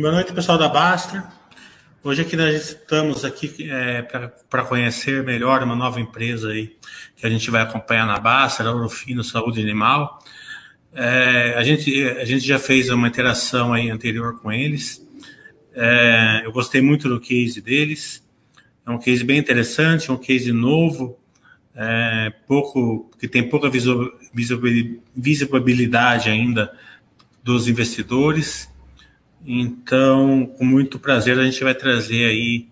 Boa noite, pessoal da Basta. Hoje aqui nós estamos aqui é, para conhecer melhor uma nova empresa aí que a gente vai acompanhar na Basta, a Orofino Saúde Animal. É, a, gente, a gente já fez uma interação aí anterior com eles. É, eu gostei muito do case deles. É um case bem interessante, um case novo, é, pouco que tem pouca visibilidade ainda dos investidores. Então, com muito prazer, a gente vai trazer aí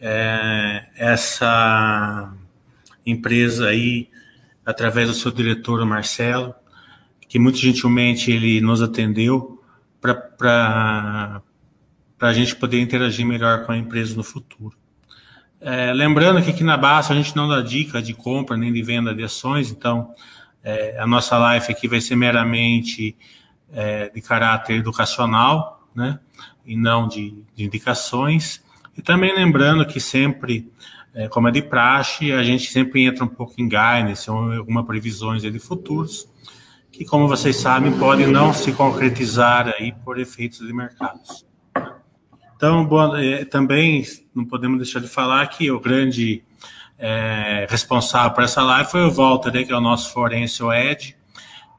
é, essa empresa aí através do seu diretor, Marcelo, que muito gentilmente ele nos atendeu para a gente poder interagir melhor com a empresa no futuro. É, lembrando que aqui na Basta a gente não dá dica de compra nem de venda de ações, então é, a nossa live aqui vai ser meramente é, de caráter educacional, né? E não de, de indicações. E também lembrando que sempre, é, como é de praxe, a gente sempre entra um pouco em guidance, algumas previsões de futuros, que, como vocês sabem, podem não se concretizar aí por efeitos de mercados. Então, bom, é, também não podemos deixar de falar que o grande é, responsável por essa live foi o Walter, né, que é o nosso forense, Ed,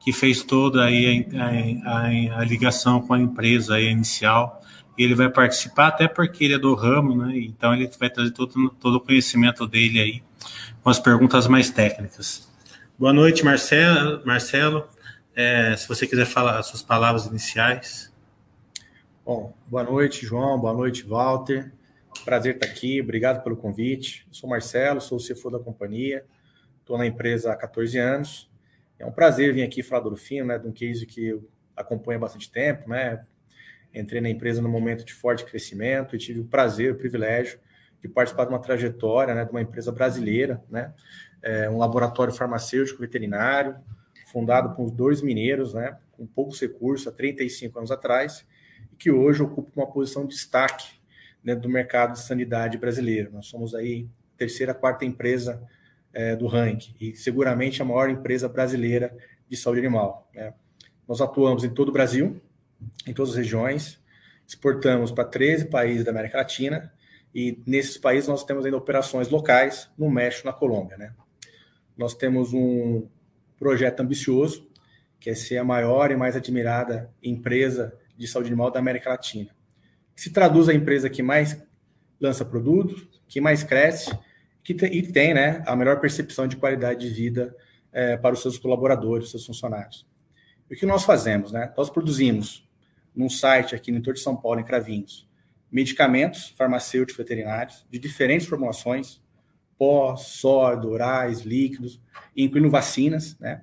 que fez toda aí a, a, a ligação com a empresa aí inicial. Ele vai participar até porque ele é do ramo, né? Então ele vai trazer todo, todo o conhecimento dele aí com as perguntas mais técnicas. Boa noite, Marcelo. Marcelo, é, se você quiser falar as suas palavras iniciais. Bom, boa noite, João. Boa noite, Walter. Prazer estar aqui. Obrigado pelo convite. Eu sou Marcelo, sou o CFO da companhia. Estou na empresa há 14 anos. É um prazer vir aqui falar do Orfino, né, de um case que eu acompanho há bastante tempo, né? Entrei na empresa no momento de forte crescimento e tive o prazer, o privilégio de participar de uma trajetória, né, de uma empresa brasileira, né? É um laboratório farmacêutico veterinário, fundado por dois mineiros, né, com poucos recursos, há 35 anos atrás, e que hoje ocupa uma posição de destaque dentro do mercado de sanidade brasileiro. Nós somos aí terceira, quarta empresa é, do ranking e seguramente a maior empresa brasileira de saúde animal. Né? Nós atuamos em todo o Brasil, em todas as regiões, exportamos para 13 países da América Latina e nesses países nós temos ainda operações locais no México, na Colômbia. Né? Nós temos um projeto ambicioso, que é ser a maior e mais admirada empresa de saúde animal da América Latina. Se traduz a empresa que mais lança produtos, que mais cresce que tem, e tem né, a melhor percepção de qualidade de vida é, para os seus colaboradores, seus funcionários. E o que nós fazemos? Né? Nós produzimos num site aqui no interior de São Paulo, em Cravinhos, medicamentos farmacêuticos veterinários de diferentes formulações, pó, sólido, orais, líquidos, incluindo vacinas, né?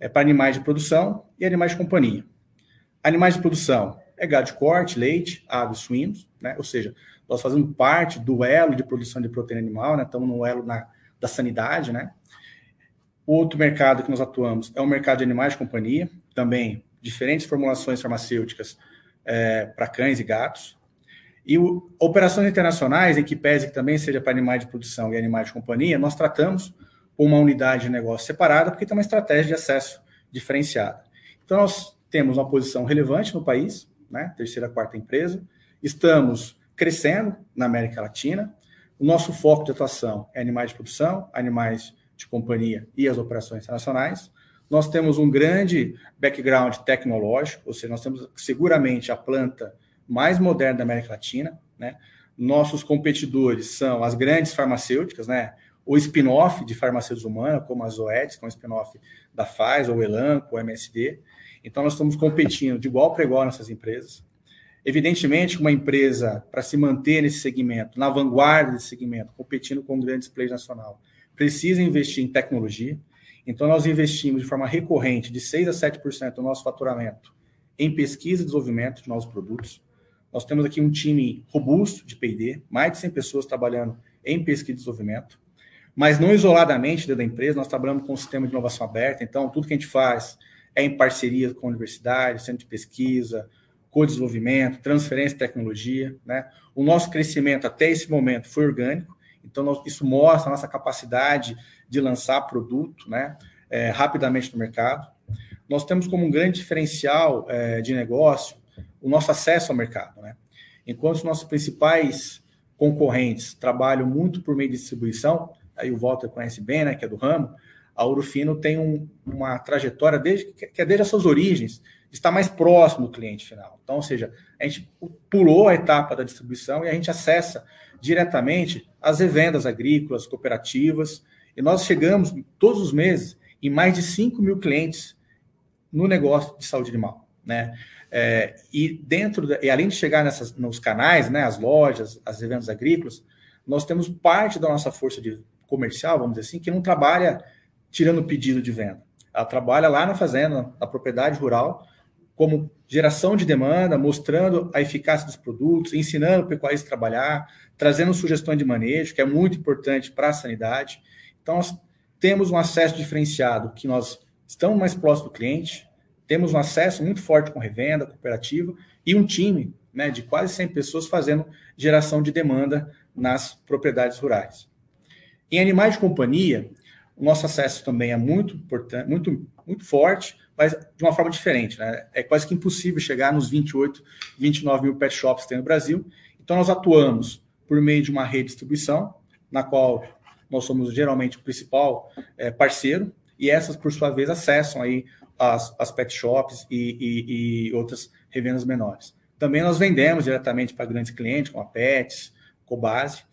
É para animais de produção e animais de companhia. Animais de produção é gado de corte, leite, aves, suínos, né? Ou seja, nós fazemos parte do elo de produção de proteína animal, né? Estamos no elo na, da sanidade, né? Outro mercado que nós atuamos é o mercado de animais de companhia, também diferentes formulações farmacêuticas é, para cães e gatos. E o, operações internacionais, em que pese que também seja para animais de produção e animais de companhia, nós tratamos com uma unidade de negócio separada, porque tem uma estratégia de acesso diferenciada. Então, nós temos uma posição relevante no país, né? terceira, quarta empresa, estamos crescendo na América Latina. O nosso foco de atuação é animais de produção, animais de companhia e as operações internacionais. Nós temos um grande background tecnológico, ou seja, nós temos seguramente a planta mais moderna da América Latina. Né? Nossos competidores são as grandes farmacêuticas, né? o spin-off de farmacêuticos humanas, como a Zoetis, que é um spin-off da Pfizer, o Elanco, o MSD. Então, nós estamos competindo de igual para igual nessas empresas. Evidentemente, uma empresa, para se manter nesse segmento, na vanguarda desse segmento, competindo com grandes players nacional, precisa investir em tecnologia. Então, nós investimos de forma recorrente de 6% a 7% do nosso faturamento em pesquisa e desenvolvimento de novos produtos. Nós temos aqui um time robusto de P&D, mais de 100 pessoas trabalhando em pesquisa e desenvolvimento, mas não isoladamente dentro da empresa, nós trabalhamos com um sistema de inovação aberta, então tudo que a gente faz é em parceria com a universidade, centro de pesquisa, co-desenvolvimento, transferência de tecnologia. Né? O nosso crescimento até esse momento foi orgânico, então nós, isso mostra a nossa capacidade de lançar produto né, é, rapidamente no mercado. Nós temos como um grande diferencial é, de negócio o nosso acesso ao mercado. Né? enquanto os nossos principais concorrentes trabalham muito por meio de distribuição, aí o Walter conhece bem, né, que é do ramo, a Ouro Fino tem um, uma trajetória desde que é desde as suas origens estar mais próximo do cliente final. Então, ou seja, a gente pulou a etapa da distribuição e a gente acessa diretamente as revendas agrícolas, cooperativas, e nós chegamos todos os meses em mais de 5 mil clientes no negócio de saúde animal. Né? É, e dentro, e além de chegar nessas, nos canais, né, as lojas, as revendas agrícolas, nós temos parte da nossa força de comercial, vamos dizer assim, que não trabalha tirando pedido de venda. Ela trabalha lá na fazenda, na propriedade rural, como geração de demanda, mostrando a eficácia dos produtos, ensinando o pecuarista a trabalhar, trazendo sugestões de manejo, que é muito importante para a sanidade. Então, nós temos um acesso diferenciado, que nós estamos mais próximos do cliente, temos um acesso muito forte com revenda, cooperativa, e um time né, de quase 100 pessoas fazendo geração de demanda nas propriedades rurais. Em animais de companhia, o nosso acesso também é muito importante, muito, muito forte, mas de uma forma diferente. Né? É quase que impossível chegar nos 28, 29 mil pet shops que tem no Brasil. Então, nós atuamos por meio de uma rede de distribuição, na qual nós somos geralmente o principal é, parceiro, e essas, por sua vez, acessam aí as, as pet shops e, e, e outras revendas menores. Também nós vendemos diretamente para grandes clientes, como a Pets, Cobase,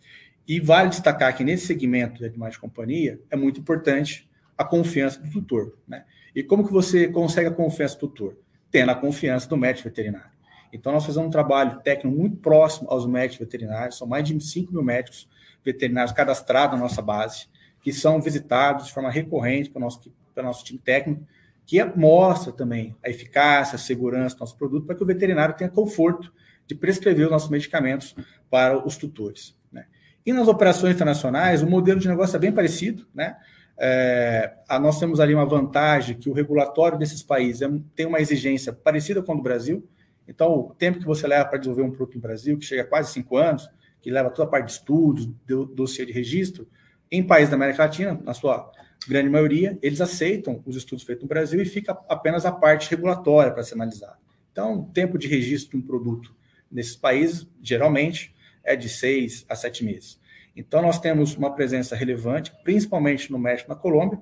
e vale destacar que nesse segmento de animais de companhia é muito importante a confiança do tutor. Né? E como que você consegue a confiança do tutor? Tendo a confiança do médico veterinário. Então, nós fazemos um trabalho técnico muito próximo aos médicos veterinários, são mais de 5 mil médicos veterinários cadastrados na nossa base, que são visitados de forma recorrente pelo nosso, pelo nosso time técnico, que mostra também a eficácia, a segurança do nosso produto, para que o veterinário tenha conforto de prescrever os nossos medicamentos para os tutores. Né? E nas operações internacionais, o modelo de negócio é bem parecido, né? É, nós temos ali uma vantagem que o regulatório desses países é, tem uma exigência parecida com o do Brasil. Então, o tempo que você leva para desenvolver um produto no Brasil, que chega a quase cinco anos, que leva toda a parte de estudos, do, dossiê de registro, em países da América Latina, na sua grande maioria, eles aceitam os estudos feitos no Brasil e fica apenas a parte regulatória para ser analisada. Então, o tempo de registro de um produto nesses países, geralmente, é de seis a sete meses. Então, nós temos uma presença relevante, principalmente no México e na Colômbia.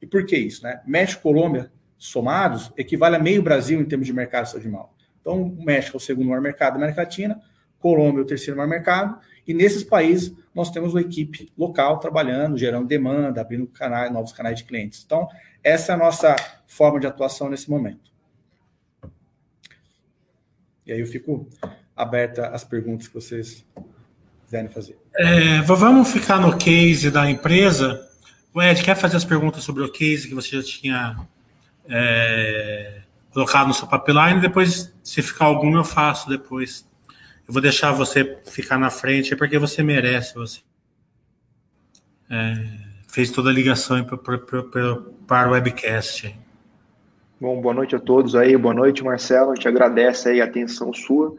E por que isso? Né? México e Colômbia, somados, equivale a meio Brasil em termos de mercado de animal. Então, o México é o segundo maior mercado da América Latina, Colômbia é o terceiro maior mercado, e nesses países nós temos uma equipe local trabalhando, gerando demanda, abrindo canais, novos canais de clientes. Então, essa é a nossa forma de atuação nesse momento. E aí eu fico aberta às perguntas que vocês quiserem fazer. É, vamos ficar no case da empresa. O Ed, quer fazer as perguntas sobre o case que você já tinha é, colocado no seu pipeline? Depois, se ficar algum, eu faço depois. Eu vou deixar você ficar na frente, porque você merece. Você é, fez toda a ligação para o webcast. Bom, boa noite a todos aí, boa noite, Marcelo. A gente agradece aí a atenção sua.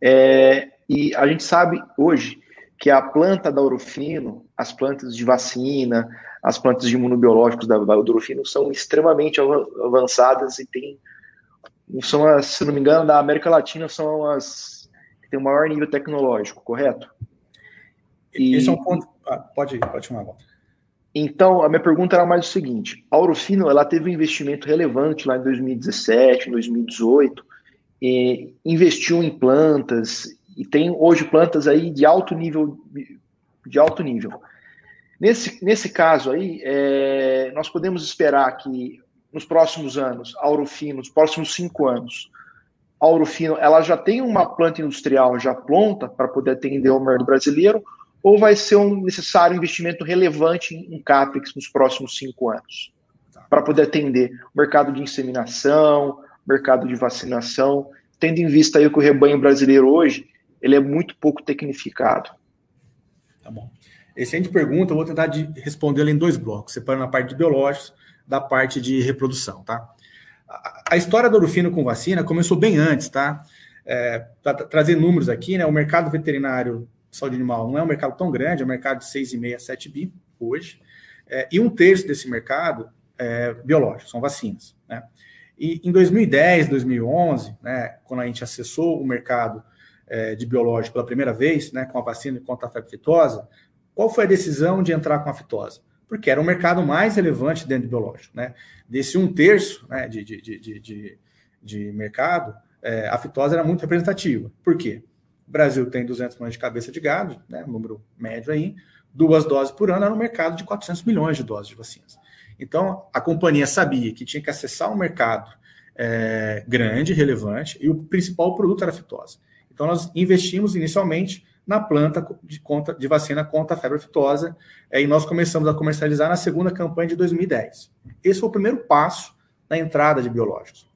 É, e a gente sabe hoje que a planta da Orofino, as plantas de vacina, as plantas de imunobiológicos da, da Orofino são extremamente avançadas e tem, são as, se não me engano, da América Latina são as que tem o maior nível tecnológico, correto? E, Esse é um ponto. Ah, pode ir, pode chamar volta. Então, a minha pergunta era mais o seguinte: a Orofino ela teve um investimento relevante lá em 2017, 2018, e investiu em plantas e tem hoje plantas aí de alto nível, de alto nível. Nesse, nesse caso aí, é, nós podemos esperar que nos próximos anos, a Aurofino, nos próximos cinco anos, a Aurofino, ela já tem uma planta industrial já pronta para poder atender o mercado brasileiro, ou vai ser um necessário investimento relevante em CAPEX nos próximos cinco anos, para poder atender o mercado de inseminação, mercado de vacinação, tendo em vista aí que o rebanho brasileiro hoje ele é muito pouco tecnificado. Tá bom. Excelente pergunta, eu vou tentar respondê-la em dois blocos, separando a parte de biológicos da parte de reprodução, tá? A, história do Orufino com vacina começou bem antes, tá? É, para trazer números aqui, né? O mercado veterinário de saúde animal não é um mercado tão grande, é um mercado de 6,5 a 7 bi hoje, é, e um terço desse mercado é biológico, são vacinas, né? E em 2010, 2011, né, quando a gente acessou o mercado é, de biológico pela primeira vez, né, com a vacina contra a febre aftosa, qual foi a decisão de entrar com a fitose? Porque era o mercado mais relevante dentro do biológico. Né? Desse um terço né, de, de, de, de, de mercado, é, a fitose era muito representativa. Por quê? O Brasil tem 200 milhões de cabeça de gado, né, número médio aí, duas doses por ano, era um mercado de 400 milhões de doses de vacinas. Então, a companhia sabia que tinha que acessar um mercado é, grande, relevante, e o principal produto era a fitose. Então, nós investimos inicialmente na planta de, contra, de vacina contra a febre aftosa, é, e nós começamos a comercializar na segunda campanha de 2010. Esse foi o primeiro passo na entrada de biológicos.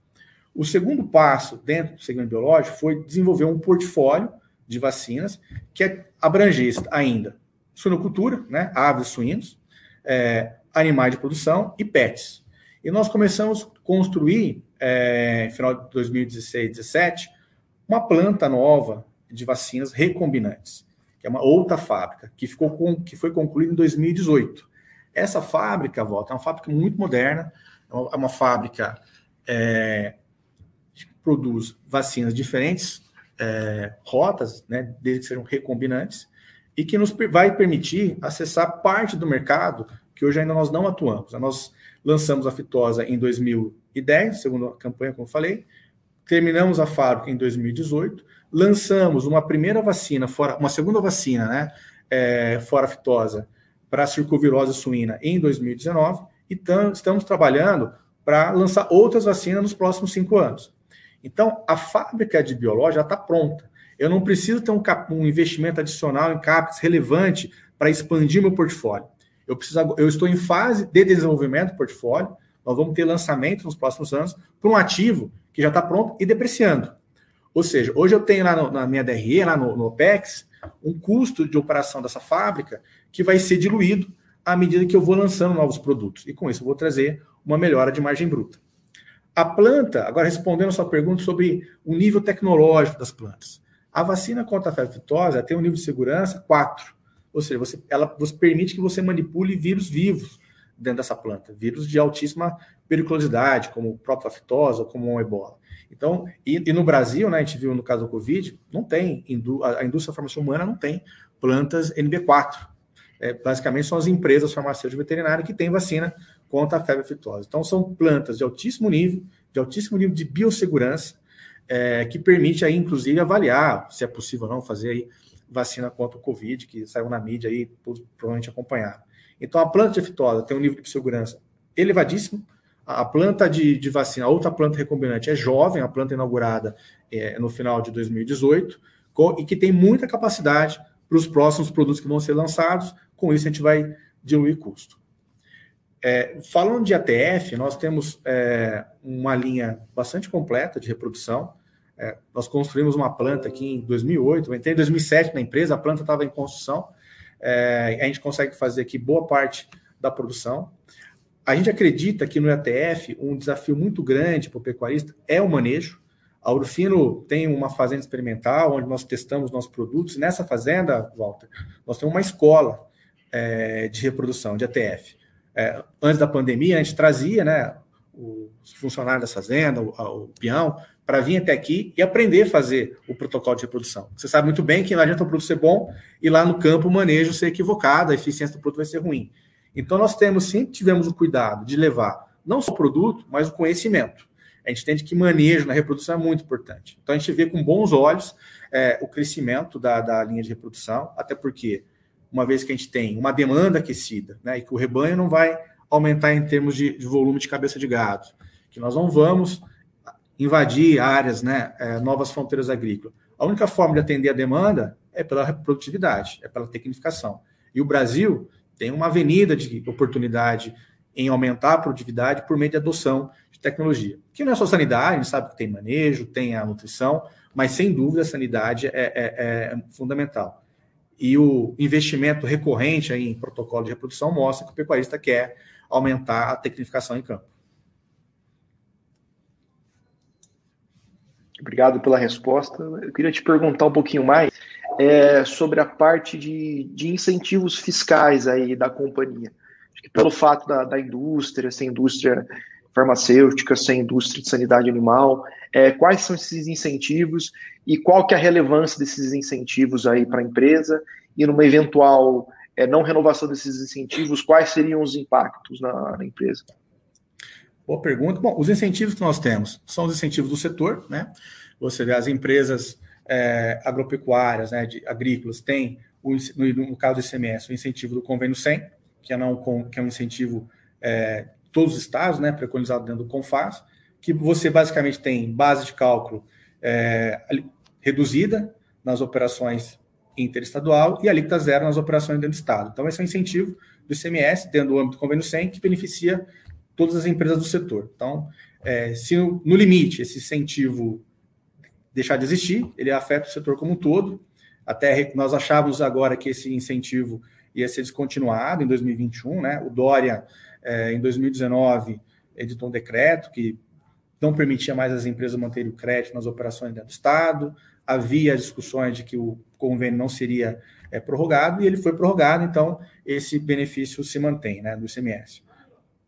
O segundo passo dentro do segmento biológico foi desenvolver um portfólio de vacinas que abrangesse ainda suinocultura, né, aves suínos, é, animais de produção e pets. E nós começamos a construir, é, final de 2016, 2017, uma planta nova de vacinas recombinantes, que é uma outra fábrica, que, ficou com, que foi concluída em 2018. Essa fábrica, volta, é uma fábrica muito moderna, é uma, é uma fábrica é, que produz vacinas diferentes é, rotas, né, desde que sejam recombinantes, e que nos vai permitir acessar parte do mercado que hoje ainda nós não atuamos. Nós lançamos a Fitosa em 2010, segundo a campanha, como falei, terminamos a fábrica em 2018, lançamos uma primeira vacina, fora, uma segunda vacina, né, é, fora fitosa, para circovirose suína em 2019, e tam, estamos trabalhando para lançar outras vacinas nos próximos cinco anos. Então, a fábrica de biológica está pronta. Eu não preciso ter um, um investimento adicional em CAPEX relevante para expandir meu portfólio. Eu, preciso, eu estou em fase de desenvolvimento do portfólio. Nós vamos ter lançamento nos próximos anos para um ativo que já está pronto e depreciando. Ou seja, hoje eu tenho lá no, na minha DRE, lá no, no OPEX, um custo de operação dessa fábrica que vai ser diluído à medida que eu vou lançando novos produtos. E com isso eu vou trazer uma melhora de margem bruta. A planta, agora respondendo a sua pergunta sobre o nível tecnológico das plantas. A vacina contra a febre tem um nível de segurança 4. Ou seja, você, ela você permite que você manipule vírus vivos dentro dessa planta, vírus de altíssima periculosidade, como aftosa ou como o ebola. Então, e, e, no Brasil, né, a gente viu no caso do Covid, não tem, a indústria farmacêutica humana não tem plantas NB4. É, basicamente são as empresas farmacêuticas veterinárias que têm vacina contra a febre aftosa. Então, são plantas de altíssimo nível, de altíssimo nível de biossegurança, é, que permite aí, inclusive, avaliar se é possível ou não fazer aí vacina contra o Covid, que saiu na mídia aí, provavelmente acompanharam. Então, a planta de aftosa tem um nível de segurança elevadíssimo. A planta de, de, vacina, a outra planta recombinante é jovem, a planta inaugurada é, no final de 2018, com, e que tem muita capacidade para os próximos produtos que vão ser lançados. Com isso, a gente vai diluir custo. É, falando de ATF, nós temos é, uma linha bastante completa de reprodução. É, nós construímos uma planta aqui em 2008, eu entrei em 2007 na empresa, a planta estava em construção. É, a gente consegue fazer aqui boa parte da produção. A gente acredita que no ATF um desafio muito grande para o pecuarista é o manejo. A Urfino tem uma fazenda experimental onde nós testamos nossos produtos. Nessa fazenda, Walter, nós temos uma escola é, de reprodução de ATF é, antes da pandemia, a gente trazia né, os funcionários da fazenda, o, o peão, para vir até aqui e aprender a fazer o protocolo de reprodução. Você sabe muito bem que não adianta o produto ser bom e lá no campo o manejo ser equivocado, a eficiência do produto vai ser ruim. Então nós temos, sempre tivemos o cuidado de levar não só o produto, mas o conhecimento. A gente entende que manejo na reprodução é muito importante. Então a gente vê com bons olhos é, o crescimento da, da linha de reprodução, até porque uma vez que a gente tem uma demanda aquecida, né, e que o rebanho não vai aumentar em termos de, de volume de cabeça de gado, que nós não vamos invadir áreas, né, é, novas fronteiras agrícolas. A única forma de atender a demanda é pela produtividade, é pela tecnificação. E o Brasil tem uma avenida de oportunidade em aumentar a produtividade por meio de adoção de tecnologia. Que não é só sanidade, a gente sabe que tem manejo, tem a nutrição, mas sem dúvida a sanidade é, é, é fundamental e o investimento recorrente em protocolo de reprodução mostra que o pecuarista quer aumentar a tecnificação em campo. Obrigado pela resposta. Eu queria te perguntar um pouquinho mais é, sobre a parte de, de incentivos fiscais aí da companhia. Acho que pelo fato da, da indústria, essa indústria farmacêutica, sem indústria de sanidade animal. É, quais são esses incentivos e qual que é a relevância desses incentivos aí para a empresa e numa eventual é, não renovação desses incentivos, quais seriam os impactos na, na empresa? Boa pergunta. Bom, os incentivos que nós temos são os incentivos do setor, né? Você vê as empresas é, agropecuárias, né, de agrícolas, têm, o, no, no, caso do ICMS, o incentivo do convênio 100, que é, não, que é um incentivo é, todos os estados, né, preconizado dentro do CONFAS, que você basicamente tem base de cálculo é, reduzida nas operações interestadual e alíquota zero nas operações dentro do estado. Então, esse é um incentivo do ICMS dentro do âmbito do convênio 100 que beneficia todas as empresas do setor. Então, é, se no, no limite esse incentivo deixar de existir, ele afeta o setor como um todo. Até nós achávamos agora que esse incentivo ia ser descontinuado em 2021, né? O Dória, é, em 2019, editou um decreto que não permitia mais as empresas manterem o crédito nas operações dentro do Estado. Havia discussões de que o convênio não seria é, prorrogado e ele foi prorrogado, então esse benefício se mantém, né, do ICMS.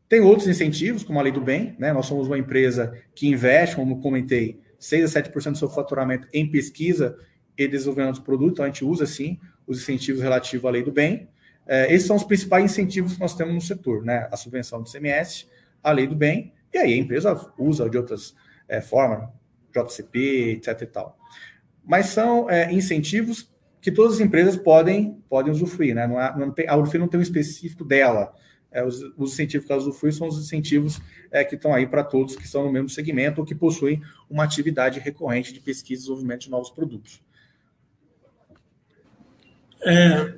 Tem outros incentivos, como a lei do bem, né? Nós somos uma empresa que investe, como comentei, 6 a 7% do seu faturamento em pesquisa e desenvolvimento de produto, então a gente usa sim os incentivos relativos à lei do bem. É, esses são os principais incentivos que nós temos no setor, né? A subvenção do CMS, a lei do bem, e aí a empresa usa de outras é, formas, JCP, etc e tal. Mas são é, incentivos que todas as empresas podem, podem usufruir, né? Não, há, não tem, a URFI não tem um específico dela. É, os, os, incentivos que ela usufrui são os incentivos é, que estão aí para todos que estão no mesmo segmento ou que possuem uma atividade recorrente de pesquisa e desenvolvimento de novos produtos. É,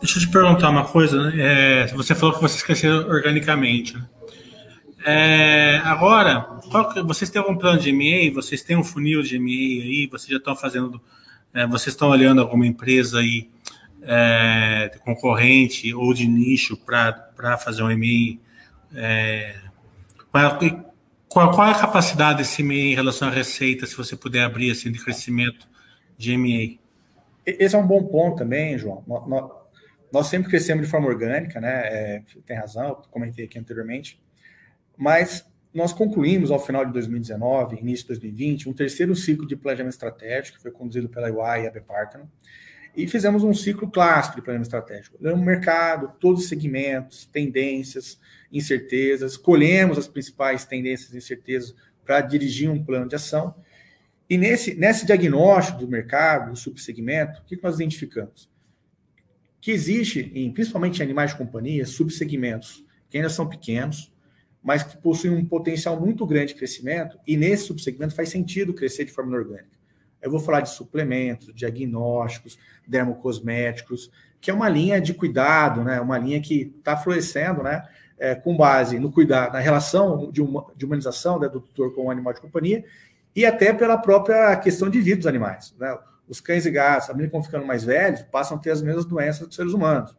deixa eu te perguntar uma coisa. Né? É, você falou que vocês cresceram organicamente. Né? É, agora, que, vocês têm algum plano de M&A? Vocês têm um funil de M&A aí? Vocês já estão fazendo... É, vocês estão olhando alguma empresa aí é, concorrente ou de nicho para fazer um M&A? É, qual, qual, é a capacidade desse M&A em relação à receita, se você puder abrir assim, de crescimento de M&A? Esse é um bom ponto também, João. Nós, nós sempre crescemos de forma orgânica, né? É, tem razão, comentei aqui anteriormente. Mas nós concluímos ao final de 2019, início de 2020, um terceiro ciclo de planejamento estratégico, que foi conduzido pela UI e a Partner, e fizemos um ciclo clássico de planejamento estratégico. Olhamos o mercado, todos os segmentos, tendências, incertezas, escolhemos as principais tendências e incertezas para dirigir um plano de ação. E nesse, nesse diagnóstico do mercado, do subsegmento, o que nós identificamos? Que existe, em, principalmente em animais de companhia, subsegmentos que ainda são pequenos, mas que possuem um potencial muito grande de crescimento, e nesse subsegmento faz sentido crescer de forma orgânica. Eu vou falar de suplementos, diagnósticos, dermocosméticos, que é uma linha de cuidado, né? Uma linha que está florescendo, né? É, com base no cuidado, na relação de, uma, de humanização né, do tutor com o animal de companhia e até pela própria questão de vida dos animais. Né? Os cães e gatos, à medida que vão ficando mais velhos, passam a ter as mesmas doenças dos seres humanos.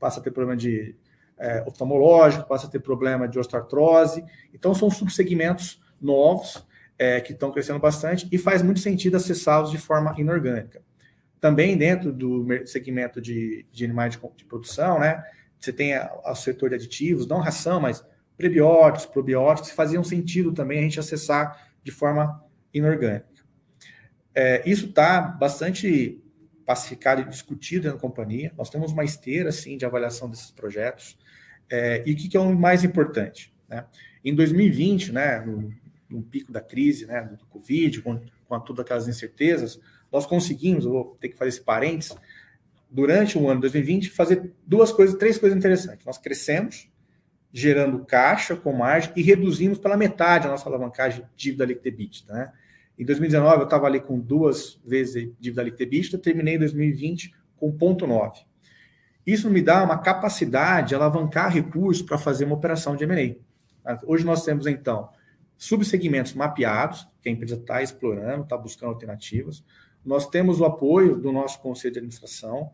Passa a ter problema de é, oftalmológico, passa a ter problema de osteoartrose. Então, são subsegmentos novos é, que estão crescendo bastante e faz muito sentido acessá-los de forma inorgânica. Também dentro do segmento de, de animais de, de, produção, né, você tem o setor de aditivos, não ração, mas prebióticos, probióticos, faziam sentido também a gente acessar de forma inorgânica. É, isso está bastante pacificado e discutido na companhia. Nós temos uma esteira, sim, de avaliação desses projetos. É, e o que, que, é o mais importante? Né? Em 2020, né, no, no pico da crise, né, do Covid, com, com todas aquelas incertezas, nós conseguimos, vou ter que fazer esse parênteses, durante o ano de 2020, fazer duas coisas, três coisas interessantes. Nós crescemos, gerando caixa com margem e reduzimos pela metade a nossa alavancagem de dívida líquida EBITDA. Né? Em 2019, eu estava ali com duas vezes dívida líquida EBITDA, terminei em 2020 com 0,9. Isso me dá uma capacidade de alavancar recursos para fazer uma operação de M&A. Hoje nós temos, então, subsegmentos mapeados, que a empresa está explorando, está buscando alternativas. Nós temos o apoio do nosso conselho de administração,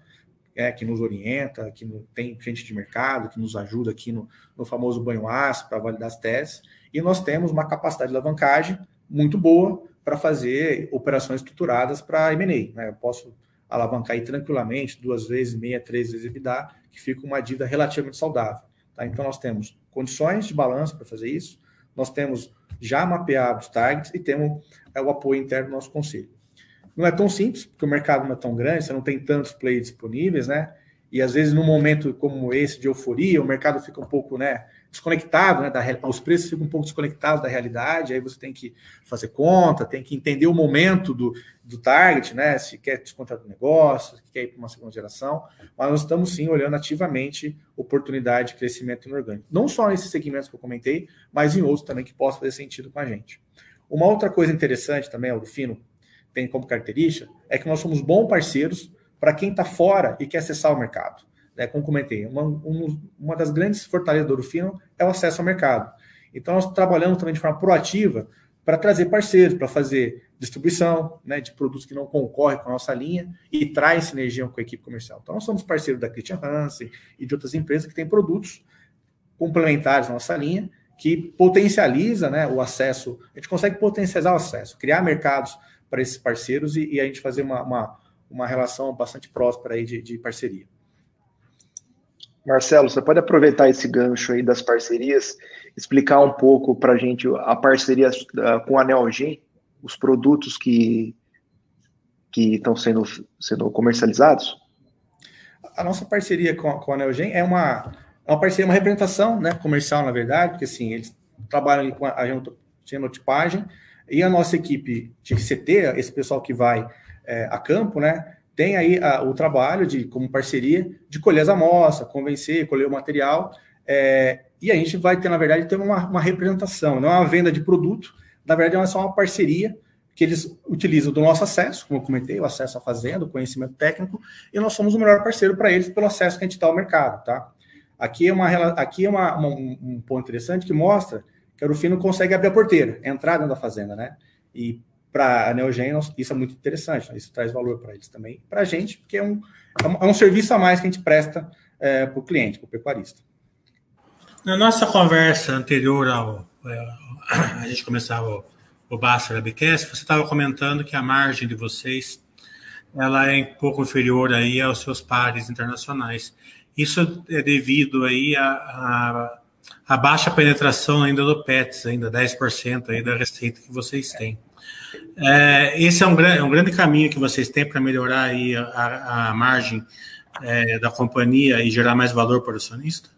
é, que nos orienta, que tem gente de mercado, que nos ajuda aqui no, no famoso banho aço para validar as teses. E nós temos uma capacidade de alavancagem muito boa para fazer operações estruturadas para M&A. Né? Eu posso alavancar aí tranquilamente, duas vezes, meia, três vezes EBITDA, que fica uma dívida relativamente saudável. Tá? Então, nós temos condições de balanço para fazer isso, nós temos já mapeados targets e temos é, o apoio interno do nosso conselho. Não é tão simples, porque o mercado não é tão grande, você não tem tantos players disponíveis, né? E às vezes, num momento como esse de euforia, o mercado fica um pouco né, desconectado, né, da, os preços ficam um pouco desconectados da realidade, aí você tem que fazer conta, tem que entender o momento do, do target, né, se quer descontar do negócio, se quer ir para uma segunda geração, mas nós estamos sim olhando ativamente oportunidade de crescimento inorgânico. Não só nesses segmentos que eu comentei, mas em outros também que possam fazer sentido com a gente. Uma outra coisa interessante também, o Fino tem como característica, é que nós somos bons parceiros para quem está fora e quer acessar o mercado. Né? Como comentei, uma, um, uma das grandes fortalezas do Orofino é o acesso ao mercado. Então, nós trabalhamos também de forma proativa para trazer parceiros, para fazer distribuição né, de produtos que não concorrem com a nossa linha e traz sinergia com a equipe comercial. Então, nós somos parceiros da Christian Hansen e de outras empresas que têm produtos complementares à nossa linha que potencializa né, o acesso, a gente consegue potencializar o acesso, criar mercados para esses parceiros e, e a gente fazer uma, uma uma relação bastante próspera aí de, de parceria. Marcelo, você pode aproveitar esse gancho aí das parcerias, explicar um pouco para a gente a parceria uh, com a Neogen, os produtos que que estão sendo, sendo comercializados? A nossa parceria com a, com a Neogen é uma, é uma parceria, uma representação né, comercial, na verdade, porque assim, eles trabalham com a genotipagem e a nossa equipe de CT, esse pessoal que vai é, a campo, né? Tem aí a, o trabalho de, como parceria, de colher as amostras, convencer, colher o material, é, e a gente vai ter, na verdade, ter uma, uma, representação, não é uma venda de produto, na verdade é só uma parceria que eles utilizam do nosso acesso, como eu comentei, o acesso à fazenda, o conhecimento técnico, e nós somos o melhor parceiro para eles pelo acesso que a gente dá ao mercado, tá? Aqui é, uma, aqui é uma, uma, um ponto interessante que mostra que a Arufino consegue abrir a porteira, entrar dentro da fazenda, né? E para a Neogen, isso é muito interessante, né? isso traz valor para eles também, para a gente, porque é um, é um serviço a mais que a gente presta é, para o cliente, para o pecuarista. Na nossa conversa anterior ao é, a gente começar o, o Basta Webcast, você estava comentando que a margem de vocês ela é um pouco inferior aí aos seus pares internacionais. Isso é devido aí a, a, a baixa penetração ainda do PETS, ainda 10% aí da receita que vocês têm. É, esse é um, é um, grande caminho que vocês têm para melhorar aí a, a margem é, da companhia e gerar mais valor para o acionista?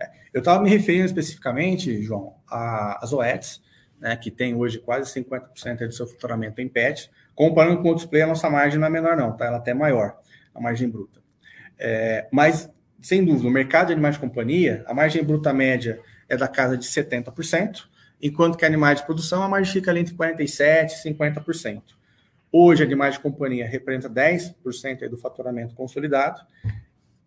É, eu estava me referindo especificamente, João, às OETs, né, que tem hoje quase 50% do seu faturamento em PET. Comparando com outros players, a nossa margem não é menor, não, tá? Ela é até maior, a margem bruta. É, mas, sem dúvida, no mercado de animais de companhia, a margem bruta média é da casa de 70%, enquanto que animais de produção a margem fica ali entre 47% e 50%. Hoje, animais de companhia representa 10% do faturamento consolidado,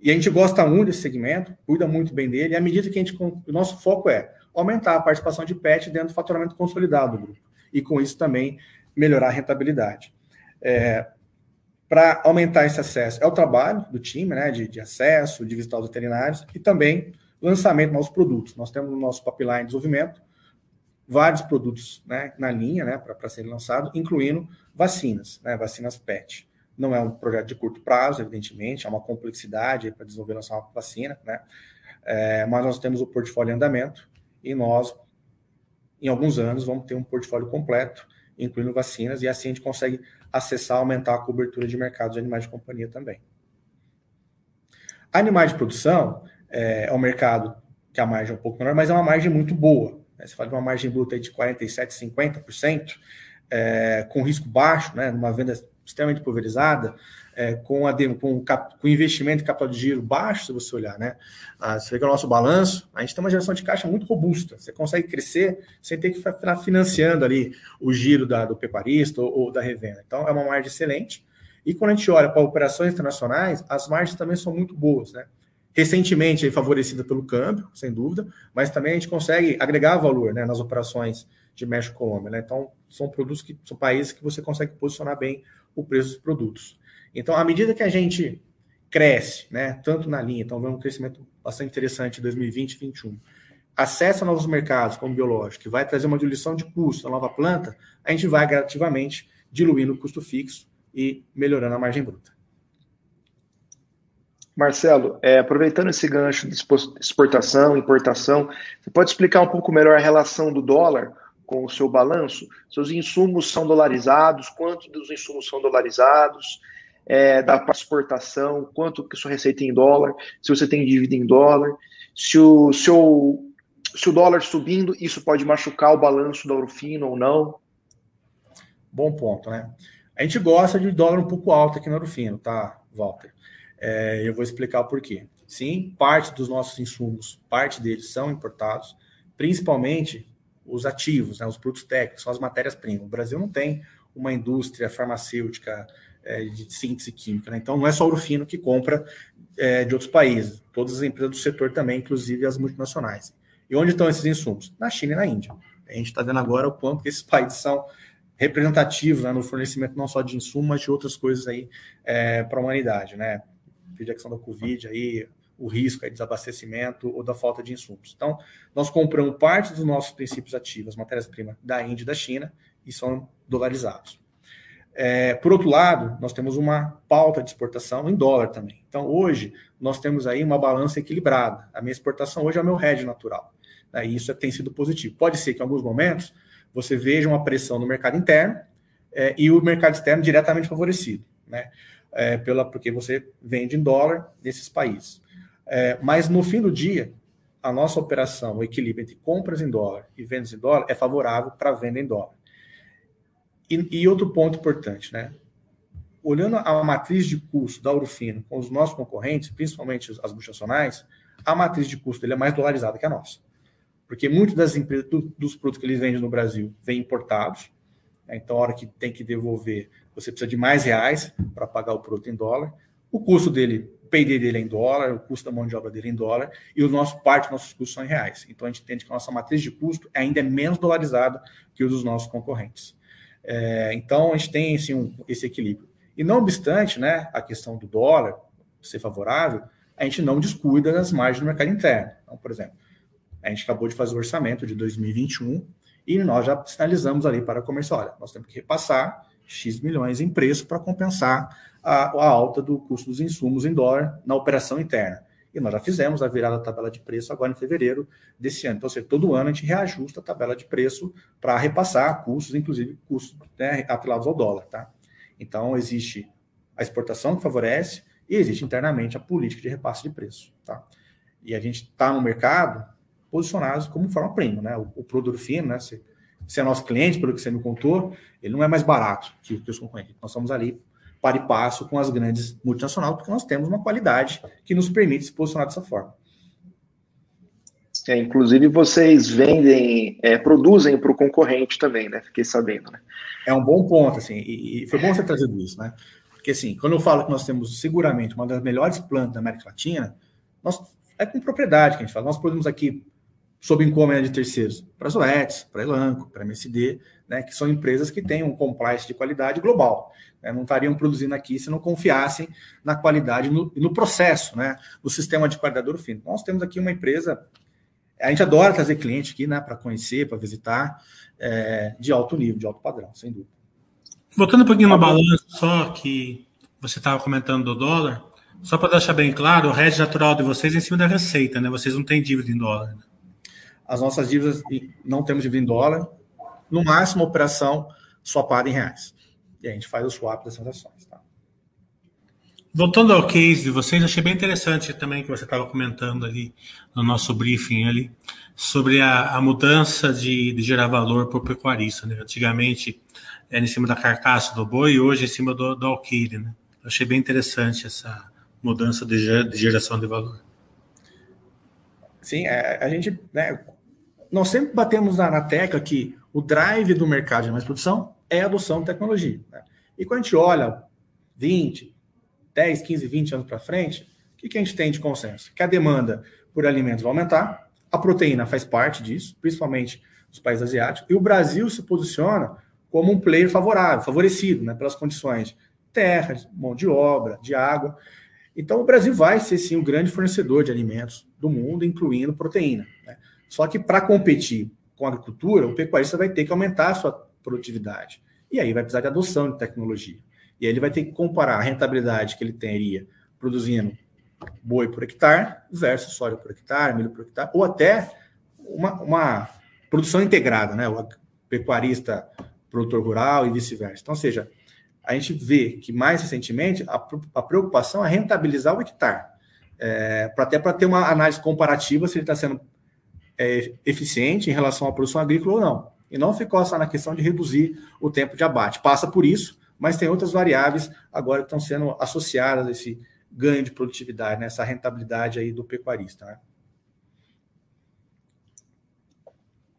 e a gente gosta muito desse segmento, cuida muito bem dele, e à medida que a gente. O nosso foco é aumentar a participação de PET dentro do faturamento consolidado do grupo, e com isso também melhorar a rentabilidade. É, Para aumentar esse acesso, é o trabalho do time, né, de, de acesso, de visitar os veterinários, e também lançamento de novos produtos. Nós temos o nosso pipeline de desenvolvimento, vários produtos né, na linha né, para serem lançados, incluindo vacinas, né, vacinas PET. Não é um projeto de curto prazo, evidentemente, é uma complexidade para desenvolver lançar uma vacina, né? É, mas nós temos o portfólio em andamento e nós, em alguns anos, vamos ter um portfólio completo, incluindo vacinas, e assim a gente consegue acessar, aumentar a cobertura de mercado de animais de companhia também. Animais de produção é, é um mercado que a margem é um pouco menor, mas é uma margem muito boa. Né? Você fala de uma margem bruta de 47%, 50%, é, com risco baixo, né? numa venda extremamente pulverizada, é, com, a, com, com investimento e capital de giro baixo, se você olhar, né? Ah, você vê que é o nosso balanço, a gente tem uma geração de caixa muito robusta. Você consegue crescer sem ter que ficar financiando ali o giro da, do pecuarista ou, ou da revenda. Então, é uma margem excelente. E quando a gente olha para operações internacionais, as margens também são muito boas, né? Recentemente favorecida pelo câmbio, sem dúvida, mas também a gente consegue agregar valor né, nas operações de México e Colômbia. Né? Então, são produtos que são países que você consegue posicionar bem o preço dos produtos. Então, à medida que a gente cresce, né, tanto na linha, então vemos um crescimento bastante interessante em 2020 e 2021, acessa novos mercados, como biológico, que vai trazer uma diluição de custo na nova planta, a gente vai gradativamente diluindo o custo fixo e melhorando a margem bruta. Marcelo, é, aproveitando esse gancho de exportação, importação, você pode explicar um pouco melhor a relação do dólar com o seu balanço? Seus insumos são dolarizados? Quanto dos insumos são dolarizados? É, da exportação? Quanto que sua receita é em dólar? Se você tem dívida em dólar? Se o se o dólar subindo, isso pode machucar o balanço da Orofino ou não? Bom ponto, né? A gente gosta de dólar um pouco alto aqui no Orofino, tá, Walter? É, eu vou explicar o porquê. Sim, parte dos nossos insumos, parte deles são importados, principalmente os ativos, né, os produtos técnicos, são as matérias-primas. O Brasil não tem uma indústria farmacêutica é, de síntese química, né? então não é só o Urufino que compra é, de outros países, todas as empresas do setor também, inclusive as multinacionais. E onde estão esses insumos? Na China e na Índia. A gente está vendo agora o quanto esses países são representativos né, no fornecimento não só de insumos, mas de outras coisas aí é, para a humanidade, né? Devido à questão da Covid, aí, o risco de desabastecimento ou da falta de insumos. Então, nós compramos parte dos nossos princípios ativos, matérias-primas da Índia e da China, e são dolarizados. É, por outro lado, nós temos uma pauta de exportação em dólar também. Então, hoje, nós temos aí uma balança equilibrada. A minha exportação hoje é o meu hedge natural. Né, e isso tem sido positivo. Pode ser que em alguns momentos você veja uma pressão no mercado interno é, e o mercado externo diretamente favorecido. Né? É, pela, porque você vende em dólar nesses países. É, mas no fim do dia, a nossa operação, o equilíbrio entre compras em dólar e vendas em dólar é favorável para venda em dólar. E, e, outro ponto importante, né? Olhando a matriz de custo da Urufino com os nossos concorrentes, principalmente as multinacionais, a matriz de custo dele é mais dolarizada que a nossa. Porque muitas das empresas, do, dos produtos que eles vendem no Brasil, vêm importados. Né? Então, a hora que tem que devolver você precisa de mais reais para pagar o produto em dólar. O custo dele, o PD dele é em dólar, o custo da mão de obra dele é em dólar, e o nosso parte dos nossos custos são em reais. Então a gente entende que a nossa matriz de custo ainda é menos dolarizada que o dos nossos concorrentes. É, então a gente tem assim, um, esse equilíbrio. E não obstante né, a questão do dólar ser favorável, a gente não descuida das margens do mercado interno. Então, por exemplo, a gente acabou de fazer o orçamento de 2021 e nós já sinalizamos ali para a comercial, olha, nós temos que repassar X milhões em preço para compensar a, a, alta do custo dos insumos em dólar na operação interna. E nós já fizemos a virada da tabela de preço agora em fevereiro desse ano. Então, seja, todo ano a gente reajusta a tabela de preço para repassar custos, inclusive custos né, atrelados ao dólar. Tá? Então, existe a exportação que favorece e existe internamente a política de repasse de preço. Tá? E a gente está no mercado posicionados como forma prima. Né? O, o produto fino, né? Se é nosso cliente, pelo que você me contou, ele não é mais barato que, que os concorrentes. Nós estamos ali para e passo com as grandes multinacionais, porque nós temos uma qualidade que nos permite se posicionar dessa forma. É, inclusive, vocês vendem, é, produzem para o concorrente também, né? Fiquei sabendo, né? É um bom ponto, assim, e, e foi bom você trazer isso, né? Porque, assim, quando eu falo que nós temos seguramente uma das melhores plantas da América Latina, nós, é com propriedade que a gente fala. Nós produzimos aqui sob encomenda de terceiros, para a Zoetis, para a Elanco, para a MSD, né, que são empresas que têm um compliance de qualidade global. Né, não estariam produzindo aqui se não confiassem na qualidade e no, no, processo, né, no sistema de qualidade do fino. Nós temos aqui uma empresa, a gente adora trazer cliente aqui né, para conhecer, para visitar, é, de alto nível, de alto padrão, sem dúvida. Voltando um pouquinho no balanço, só que você estava comentando do dólar, só para deixar bem claro, o hedge natural de vocês é em cima da receita, né? Vocês não têm dívida em dólar. Né? As nossas dívidas não temos dívida em dólar, no máximo a operação swapada em reais. E a gente faz o swap das transações. Tá? Voltando ao case de vocês, achei bem interessante também que você estava comentando ali no nosso briefing ali sobre a, a mudança de, de, gerar valor para o pecuarista. Né? Antigamente era em cima da carcaça do boi e hoje é em cima do, do alqueire. Né? Achei bem interessante essa mudança de, de geração de valor. Sim, a, é, a gente, né, nós sempre batemos na, na tecla que o drive do mercado de mais produção é a adoção de tecnologia. Né? E quando a gente olha 20, 10, 15, 20 anos para frente, o que, que a gente tem de consenso? Que a demanda por alimentos vai aumentar, a proteína faz parte disso, principalmente nos países asiáticos, e o Brasil se posiciona como um player favorável, favorecido né, pelas condições de terra, de mão de obra, de água. Então, o Brasil vai ser sim o grande fornecedor de alimentos do mundo, incluindo proteína. Né? Só que para competir com a agricultura, o pecuarista vai ter que aumentar a sua produtividade. E aí vai precisar de adoção de tecnologia. E aí ele vai ter que comparar a rentabilidade que ele teria produzindo boi por hectare versus soja por hectare, milho por hectare, ou até uma, uma produção integrada, né? O pecuarista, produtor rural e vice-versa. Então, seja, a gente vê que mais recentemente a, a preocupação é rentabilizar o hectare, é, pra, até para ter uma análise comparativa se ele está sendo é, eficiente em relação à produção agrícola ou não. E não ficou só na questão de reduzir o tempo de abate. Passa por isso, mas tem outras variáveis agora que estão sendo associadas a esse ganho de produtividade, né? essa rentabilidade aí do pecuarista. Né?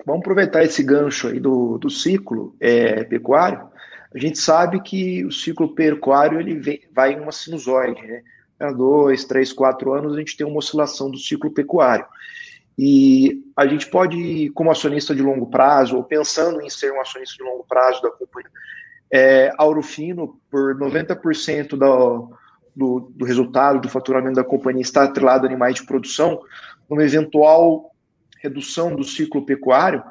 Vamos aproveitar esse gancho aí do, do ciclo é, pecuário. A gente sabe que o ciclo pecuário ele vem, vai em uma sinusoide, né? Há dois, três, quatro anos a gente tem uma oscilação do ciclo pecuário. E a gente pode, como acionista de longo prazo, ou pensando em ser um acionista de longo prazo da companhia, é, Aurofino, por 90% do, do, do resultado do faturamento da companhia está atrelado a animais de produção, numa eventual redução do ciclo pecuário,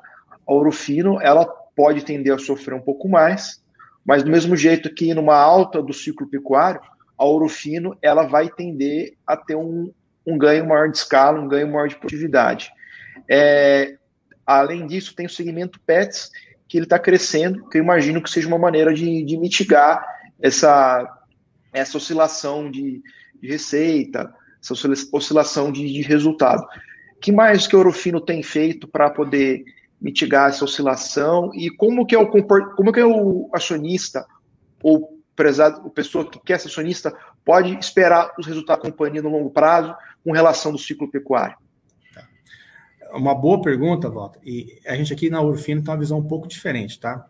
a Ourofino ela pode tender a sofrer um pouco mais, mas do mesmo jeito que numa alta do ciclo pecuário, a Ourofino ela vai tender a ter um, um ganho maior de escala, um ganho maior de produtividade. É, além disso, tem o segmento PETS, que ele está crescendo, que eu imagino que seja uma maneira de, de mitigar essa, essa oscilação de, de receita, essa oscilação de, de resultado. Que mais que o Orofino tem feito para poder mitigar essa oscilação? E como que é o como que é o acionista ou prezado, o pessoa que quer ser acionista pode esperar os resultados da companhia no longo prazo com relação do ciclo pecuário? Tá. Uma boa pergunta, Walter. E a gente aqui na Urfino tem uma visão um pouco diferente, tá?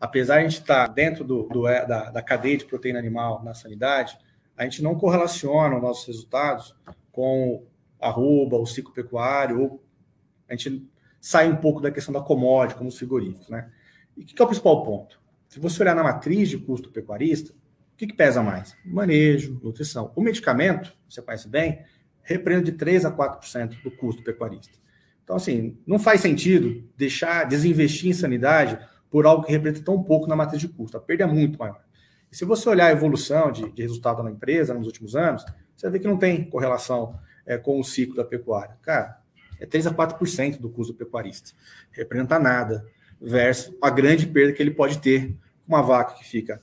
Apesar de a gente estar dentro do, do da, da cadeia de proteína animal na sanidade, a gente não correlaciona os nossos resultados com arroba, o ciclo pecuário, ou a gente sai um pouco da questão da commodity, como os frigoríficos, né? E o que é o principal ponto? Se você olhar na matriz de custo pecuarista, o que, que pesa mais? Manejo, nutrição. O medicamento, você conhece bem, representa de 3 a 4% do custo pecuarista. Então, assim, não faz sentido deixar, desinvestir em sanidade por algo que representa tão pouco na matriz de custo. A perda é muito maior. E se você olhar a evolução de, de resultado na empresa nos últimos anos, você ver que não tem correlação é, com o ciclo da pecuária. Cara, é 3 a 4% do custo pecuarista. Representa nada, versus a grande perda que ele pode ter uma vaca que fica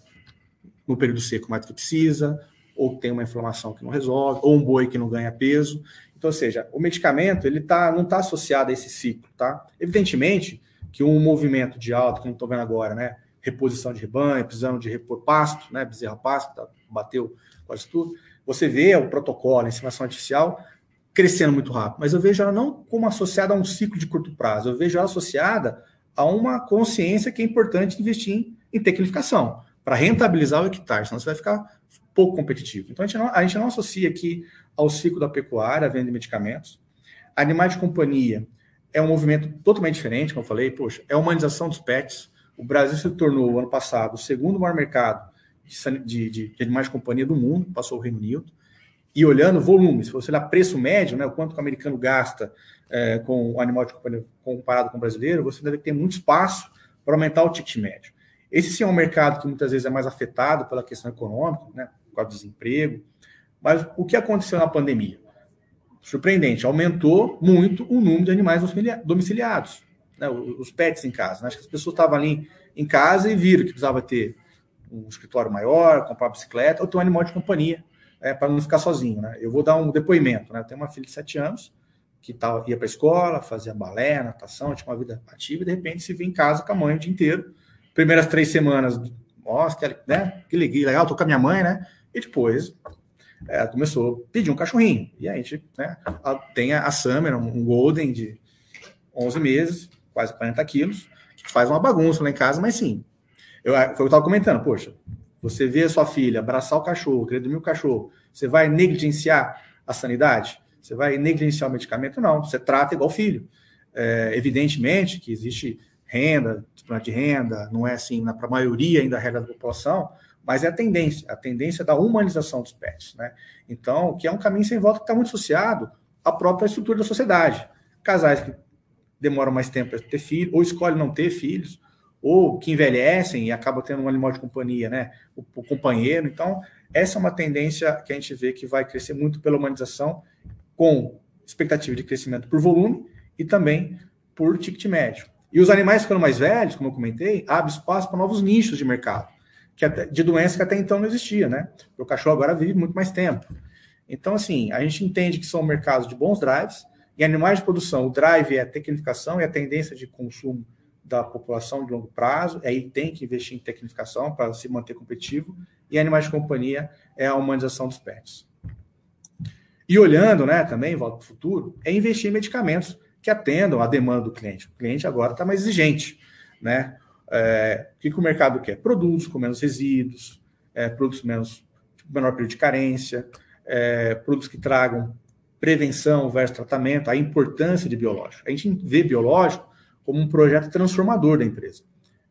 no período seco mais do que precisa, ou tem uma inflamação que não resolve, ou um boi que não ganha peso. Então, ou seja, o medicamento ele tá, não está associado a esse ciclo, tá? Evidentemente que um movimento de alta, que não estou vendo agora, né? Reposição de rebanho, precisando de repor pasto, né? Bezerra pasto, tá, bateu quase tudo. Você vê o protocolo, a ensinação artificial, crescendo muito rápido, mas eu vejo ela não como associada a um ciclo de curto prazo, eu vejo ela associada a uma consciência que é importante investir em, em tecnificação, para rentabilizar o hectare, senão você vai ficar pouco competitivo. Então a gente, não, a gente não associa aqui ao ciclo da pecuária, a venda de medicamentos. Animais de companhia é um movimento totalmente diferente, como eu falei, poxa, é a humanização dos pets. O Brasil se tornou, ano passado, o segundo maior mercado de, de, de animais de companhia do mundo, passou o Reino Unido e olhando volume, se você olhar preço médio, né, o quanto o americano gasta é, com o animal de companhia comparado com o brasileiro, você deve ter muito espaço para aumentar o ticket médio. Esse sim é um mercado que muitas vezes é mais afetado pela questão econômica, né, causa do desemprego. Mas o que aconteceu na pandemia? Surpreendente, aumentou muito o número de animais domiciliados, né, os pets em casa. Né? Acho que as pessoas estavam ali em casa e viram que precisava ter um escritório maior, comprar bicicleta ou ter um animal de companhia é, para não ficar sozinho. Né? Eu vou dar um depoimento. Né? Eu tenho uma filha de 7 anos que tá, ia para a escola, fazia balé, natação, tinha uma vida ativa e de repente se vê em casa com a mãe o dia inteiro. Primeiras três semanas, nossa, que, né? que legal, tô com a minha mãe, né? E depois é, começou a pedir um cachorrinho. E a gente né, tem a, a Summer, um Golden de 11 meses, quase 40 quilos, que faz uma bagunça lá em casa, mas sim. Eu, foi o que eu estava comentando, poxa, você vê a sua filha abraçar o cachorro, querer dormir o cachorro, você vai negligenciar a sanidade? Você vai negligenciar o medicamento? Não, você trata igual filho. É, evidentemente que existe renda, de renda, não é assim para a maioria ainda a regra da população, mas é a tendência, a tendência da humanização dos pets. Né? Então, que é um caminho sem volta que está muito associado à própria estrutura da sociedade. Casais que demoram mais tempo para ter filho, ou escolhem não ter filhos, ou que envelhecem e acabam tendo um animal de companhia, né? O, o companheiro. Então, essa é uma tendência que a gente vê que vai crescer muito pela humanização, com expectativa de crescimento por volume e também por ticket médio. E os animais ficando mais velhos, como eu comentei, abre espaço para novos nichos de mercado, que até, de doença que até então não existia, né? O cachorro agora vive muito mais tempo. Então, assim, a gente entende que são mercados de bons drives, e animais de produção, o drive é a tecnificação e a tendência de consumo da população de longo prazo, aí tem que investir em tecnificação para se manter competitivo, e animais de companhia é a humanização dos pets. E olhando né, também, volta para o futuro, é investir em medicamentos que atendam à demanda do cliente. O cliente agora está mais exigente. Né? É, o que, que, o mercado quer? Produtos com menos resíduos, é, produtos menos menor período de carência, é, produtos que tragam prevenção versus tratamento, a importância de biológico. A gente vê biológico como um projeto transformador da empresa.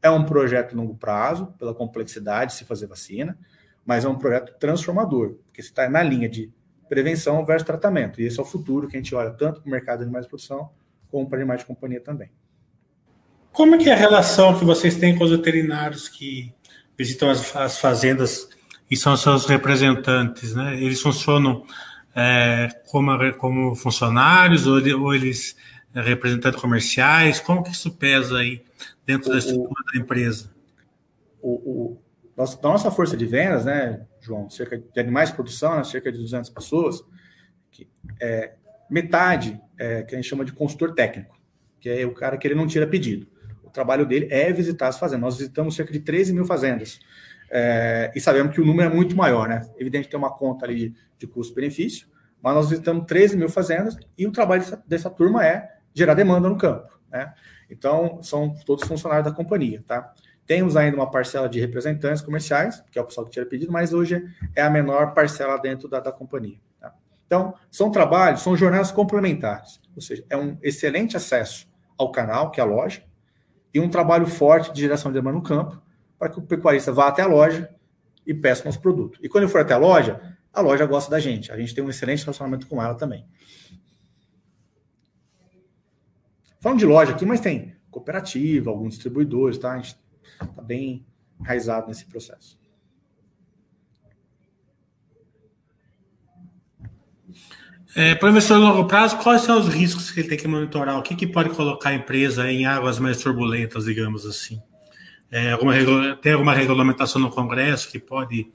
É um projeto longo prazo, pela complexidade de se fazer vacina, mas é um projeto transformador, porque você está na linha de prevenção versus tratamento. E esse é o futuro que a gente olha tanto para o mercado de animais de produção, como para animais de companhia também. Como é que é a relação que vocês têm com os veterinários que visitam as, as fazendas e são seus representantes, né? Eles funcionam é, como, como funcionários ou, ou eles representantes comerciais? Como que isso pesa aí dentro o, da estrutura da empresa? O, o, nossa, da nossa força de vendas, né, João, cerca de animais de produção, né, cerca de 200 pessoas, que, é, metade é, que a gente chama de consultor técnico, que é o cara que ele não tira pedido. Trabalho dele é visitar as fazendas. Nós visitamos cerca de 13 mil fazendas. É, e sabemos que o número é muito maior, né? Evidente tem uma conta ali de custo-benefício, mas nós visitamos 13 mil fazendas e o trabalho dessa, dessa turma é gerar demanda no campo. Né? Então, são todos funcionários da companhia. Tá? Temos ainda uma parcela de representantes comerciais, que é o pessoal que tira pedido, mas hoje é a menor parcela dentro da, da companhia. Tá? Então, são trabalhos, são jornadas complementares, ou seja, é um excelente acesso ao canal, que é a loja, e um trabalho forte de geração de demanda no campo, para que o pecuarista vá até a loja e peça nosso produto. E quando ele for até a loja, a loja gosta da gente. A gente tem um excelente relacionamento com ela também. Falando de loja aqui, mas tem cooperativa, alguns distribuidores, tá? A gente está bem enraizado nesse processo. É, para o investidor a longo prazo, quais são os riscos que ele tem que monitorar? O que, que pode colocar a empresa em águas mais turbulentas, digamos assim? É, alguma, tem alguma regulamentação no Congresso que pode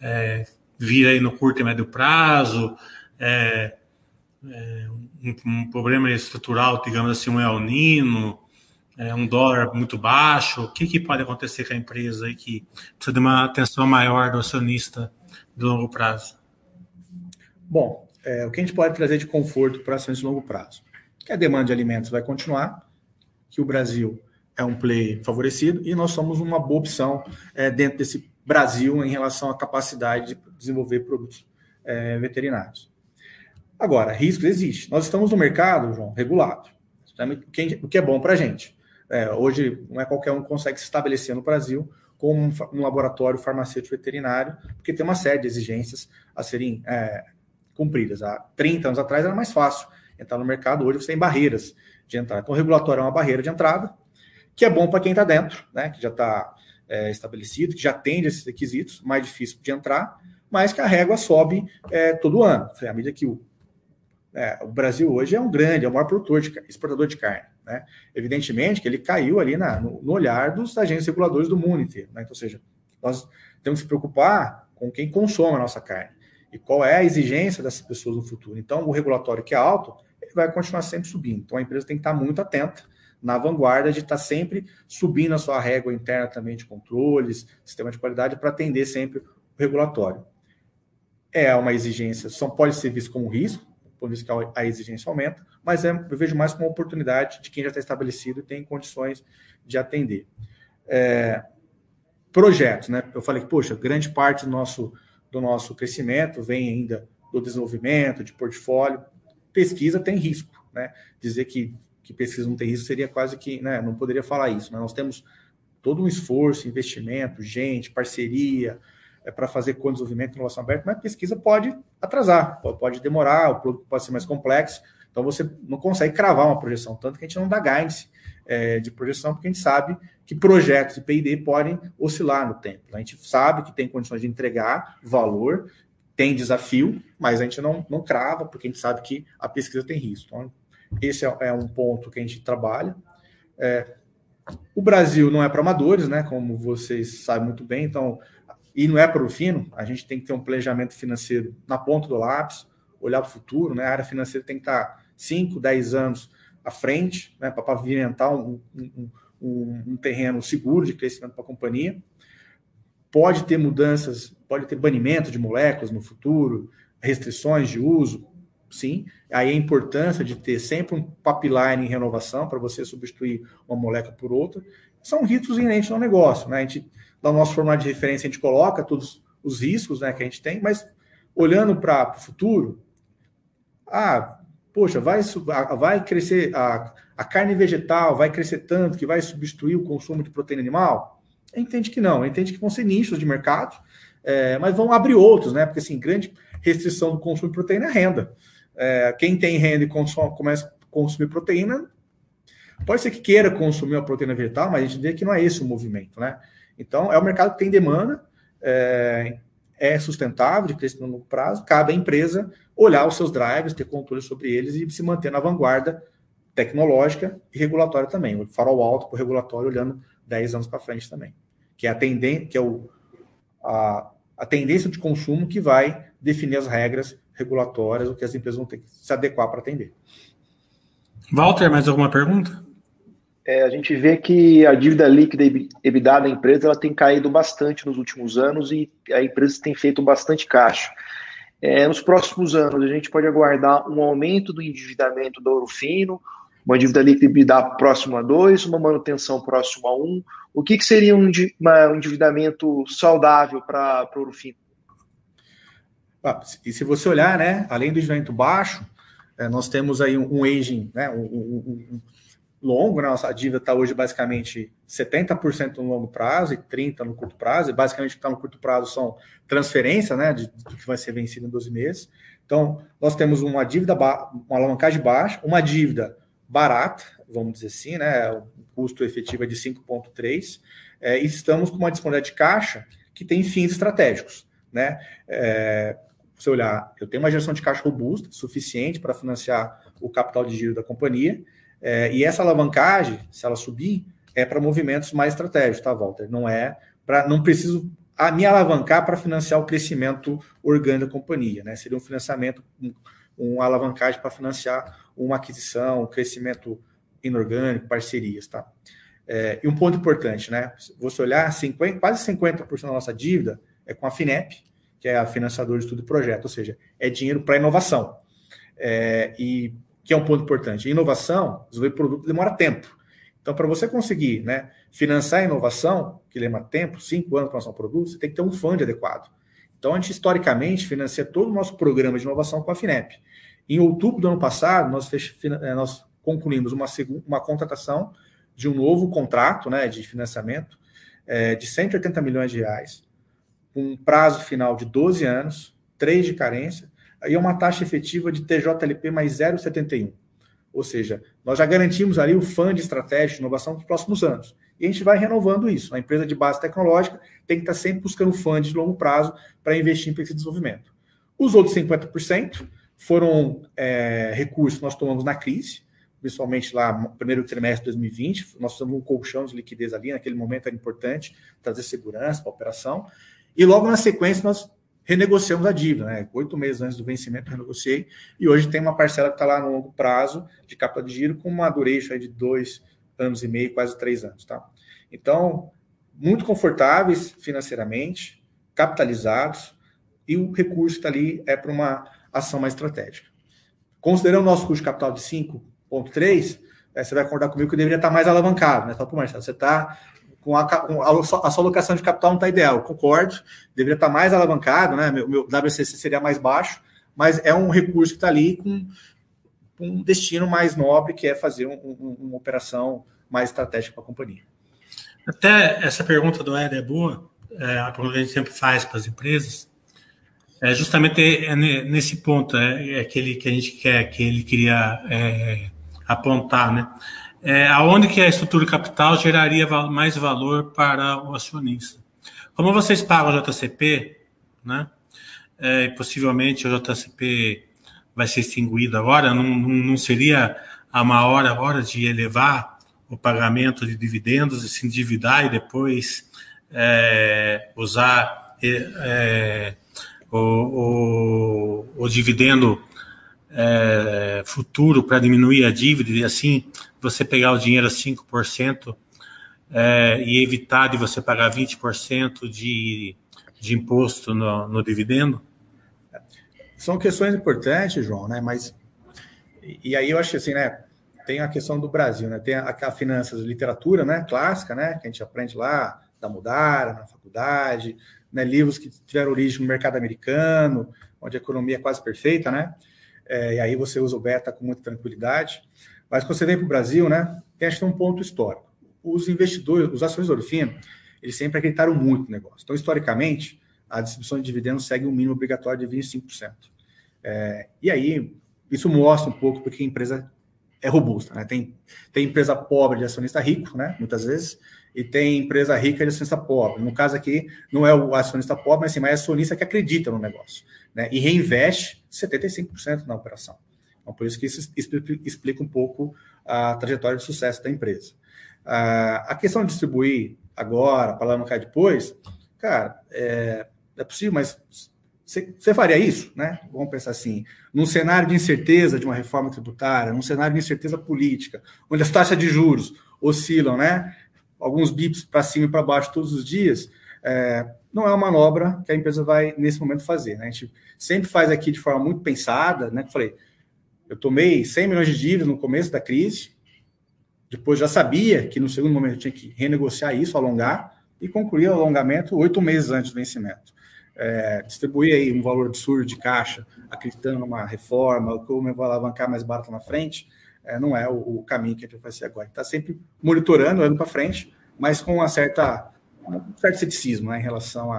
é, vir aí no curto e médio prazo? É, é um, um, problema estrutural, digamos assim, um El Nino, é, um dólar muito baixo, o que, que pode acontecer com a empresa aí que precisa de uma atenção maior do acionista de longo prazo? Bom, é, o que a gente pode trazer de conforto para ações de longo prazo? Que a demanda de alimentos vai continuar, que o Brasil é um play favorecido e nós somos uma boa opção é, dentro desse Brasil em relação à capacidade de desenvolver produtos é, veterinários. Agora, riscos existe. Nós estamos no mercado, João, regulado. O que é bom para a gente. É, hoje, não é qualquer um que consegue se estabelecer no Brasil como um, um, laboratório farmacêutico veterinário, porque tem uma série de exigências a serem é, cumpridas. Há 30 anos atrás era mais fácil entrar no mercado, hoje você tem barreiras de entrada. Então, o regulatório é uma barreira de entrada, que é bom para quem está dentro, né, que já está é, estabelecido, que já atende esses requisitos, mais difícil de entrar, mas que a régua sobe é, todo ano. À medida que o é, o Brasil hoje é um grande, é o maior produtor de, exportador de carne. Né? Evidentemente que ele caiu ali na, no, no, olhar dos agentes reguladores do mundo inteiro. Né? Então, ou seja, nós temos que preocupar com quem consome a nossa carne e qual é a exigência dessas pessoas no futuro. Então, o regulatório que é alto, ele vai continuar sempre subindo. Então, a empresa tem que estar muito atenta na vanguarda de estar sempre subindo a sua régua interna também de controles, sistema de qualidade, para atender sempre o regulatório. É uma exigência, só pode ser visto como risco, por isso que a exigência aumenta, mas é, eu vejo mais como oportunidade de quem já está estabelecido e tem condições de atender. É, projetos, né? Eu falei que, poxa, grande parte do nosso, do nosso crescimento vem ainda do desenvolvimento, de portfólio. Pesquisa tem risco, né? Dizer que, que pesquisa não tem risco seria quase que, né? Não poderia falar isso, né? Nós temos todo um esforço, investimento, gente, parceria, é, para fazer co-desenvolvimento e inovação aberta, mas pesquisa pode atrasar, pode, pode demorar, o produto pode ser mais complexo, Então você não consegue cravar uma projeção, tanto que a gente não dá guidance é, de projeção, porque a gente sabe que projetos de P&D podem oscilar no tempo. A gente sabe que tem condições de entregar valor, tem desafio, mas a gente não, não crava, porque a gente sabe que a pesquisa tem risco. Então, esse é, é um ponto que a gente trabalha. É, o Brasil não é para amadores, né? Como vocês sabem muito bem, então, e não é para o fino, a gente tem que ter um planejamento financeiro na ponta do lápis, olhar para o futuro, né? A área financeira tem que estar 5, 10 anos à frente, né? Para pavimentar um, um, um, um terreno seguro de crescimento para a companhia. Pode ter mudanças, pode ter banimento de moléculas no futuro, restrições de uso, sim. Aí a importância de ter sempre um pipeline em renovação para você substituir uma molécula por outra. São riscos inerentes ao negócio, né? A gente, no nosso formato de referência, a gente coloca todos os riscos né, que a gente tem, mas olhando para o futuro, ah, poxa, vai, vai crescer a, a carne vegetal, vai crescer tanto que vai substituir o consumo de proteína animal? Entende que não, entende que vão ser nichos de mercado, é, mas vão abrir outros, né? Porque assim, grande restrição do consumo de proteína é renda é, quem tem renda e consome, começa a consumir proteína, pode ser que queira consumir a proteína vegetal, mas a gente vê que não é esse o movimento, né? Então, é um mercado que tem demanda, é, é sustentável, de crescimento no longo prazo, cabe à empresa olhar os seus drivers, ter controle sobre eles e se manter na vanguarda tecnológica e regulatória também. O farol alto para o regulatório olhando 10 anos para frente também. Que é a tendência, que é o, a, a tendência de consumo que vai definir as regras regulatórias, o que as empresas vão ter que se adequar para atender. Walter, mais alguma pergunta? É, a gente vê que a dívida líquida EBITDA da empresa ela tem caído bastante nos últimos anos e a empresa tem feito bastante caixa. É, nos próximos anos, a gente pode aguardar um aumento do endividamento do ouro fino, uma dívida líquida EBITDA próxima a 2, uma manutenção próxima a 1. Um. O que, que seria um, um endividamento saudável para o ouro fino? Ah, e se você olhar, né, além do endividamento baixo, é, nós temos aí um, um aging, né, um, um longo, né, nossa dívida está hoje basicamente 70% no longo prazo e 30% no curto prazo, e basicamente o que está no curto prazo são transferências, né, de, do que vai ser vencido em 12 meses. Então, nós temos uma dívida, uma alavancagem baixa, uma dívida barata, vamos dizer assim, né, o custo efetivo é de 5,3, é, e estamos com uma disponibilidade de caixa que tem fins estratégicos, né, é, você olhar, eu tenho uma geração de caixa robusta, suficiente para financiar o capital de giro da companhia, é, e essa alavancagem, se ela subir, é para movimentos mais estratégicos, tá, Walter? Não é para. Não preciso a me alavancar para financiar o crescimento orgânico da companhia, né? Seria um financiamento, um, um alavancagem para financiar uma aquisição, um crescimento inorgânico, parcerias, tá? É, e um ponto importante, né? Você olhar, 50, quase 50% da nossa dívida é com a FINEP, que é a financiadora de estudo e projeto, ou seja, é dinheiro para inovação. É, e que é um ponto importante. Inovação, desenvolver produto demora tempo. Então, para você conseguir né, financiar a inovação, que leva tempo, cinco anos para lançar um produto, você tem que ter um fundo adequado. Então, a gente historicamente financia todo o nosso programa de inovação com a FINEP. Em outubro do ano passado, nós, fech... É, nós concluímos uma, segunda, uma contratação de um novo contrato né, de financiamento é, de 180 milhões de reais um prazo final de 12 anos, 3 de carência, e uma taxa efetiva de TJLP mais 0,71. Ou seja, nós já garantimos ali o fundo de estratégia de inovação dos próximos anos. E a gente vai renovando isso. A empresa de base tecnológica tem que estar sempre buscando fundos de longo prazo para investir em pesquisa e desenvolvimento. Os outros 50% foram é, recursos que nós tomamos na crise, principalmente lá no primeiro trimestre de 2020. Nós fizemos um colchão de liquidez ali, naquele momento era importante trazer segurança para a operação. E logo na sequência nós renegociamos a dívida, né? Oito meses antes do vencimento, renegociei, e hoje tem uma parcela que está lá no longo prazo de capa de giro com uma duration de dois anos e meio, quase três anos, tá? Então, muito confortáveis financeiramente, capitalizados, e o recurso está ali é para uma ação mais estratégica. Considerando o nosso custo de capital de 5,3, é, você vai acordar comigo que deveria estar mais alavancado, né? Só para Marcelo, você está com a, com a, a, sua alocação de capital não está ideal. concordo, deveria estar tá mais alavancado, né? Meu, meu WCC seria mais baixo, mas é um recurso que está ali com, com, um destino mais nobre, que é fazer um, um, uma operação mais estratégica para a companhia. Até essa pergunta do Ed é boa, é a pergunta que a gente sempre faz para as empresas. É justamente é nesse ponto, é, é aquele que a gente quer, que ele queria é, apontar, né? É, aonde que a estrutura capital geraria mais valor para o acionista? Como vocês pagam o JCP, né? É, possivelmente o JCP vai ser extinguido agora, não, não seria a uma hora, hora de elevar o pagamento de dividendos e se endividar e depois é, usar é, o, o, o, dividendo é, futuro para diminuir a dívida e assim você pegar o dinheiro a 5% é, e evitar de você pagar 20% de, de imposto no, no dividendo? São questões importantes, João, né? Mas e aí eu acho assim, né? Tem a questão do Brasil, né? Tem a, a finanças, literatura, né? Clássica, né? Que a gente aprende lá da Mudara na faculdade, né? Livros que tiveram origem no mercado americano, onde a economia é quase perfeita, né? É, e aí você usa o beta com muita tranquilidade. Mas quando você vem para o Brasil, né? Que um ponto histórico. Os investidores, os ações do Orfino, eles sempre acreditaram muito no negócio. Então, historicamente, a distribuição de dividendos segue um mínimo obrigatório de 25%. É, e aí, isso mostra um pouco porque a empresa é robusta. Né? Tem, tem empresa pobre de acionista rico, né? muitas vezes, e tem empresa rica de acionista pobre. No caso aqui, não é o acionista pobre, mas, sim, mas é acionista que acredita no negócio né? e reinveste 75% na operação. Então, por isso que isso explica um pouco a trajetória de sucesso da empresa. A questão de distribuir agora, para alavancar depois, cara, é, é possível, mas você faria isso, né? Vamos pensar assim, num cenário de incerteza de uma reforma tributária, num cenário de incerteza política, onde as taxas de juros oscilam, né? Alguns bips para cima e para baixo todos os dias, é, não é uma manobra que a empresa vai, nesse momento, fazer. Né? A gente sempre faz aqui de forma muito pensada, né? Falei, eu tomei 100 milhões de dívidas no começo da crise, depois já sabia que no segundo momento tinha que renegociar isso, alongar, e concluir o alongamento oito meses antes do vencimento é, distribuir aí um valor absurdo de caixa, acreditando numa reforma, como eu vou alavancar mais barato na frente, é, não é o, o, caminho que a gente vai fazer agora. Está sempre monitorando, olhando para frente, mas com uma certa, um certo ceticismo né, em relação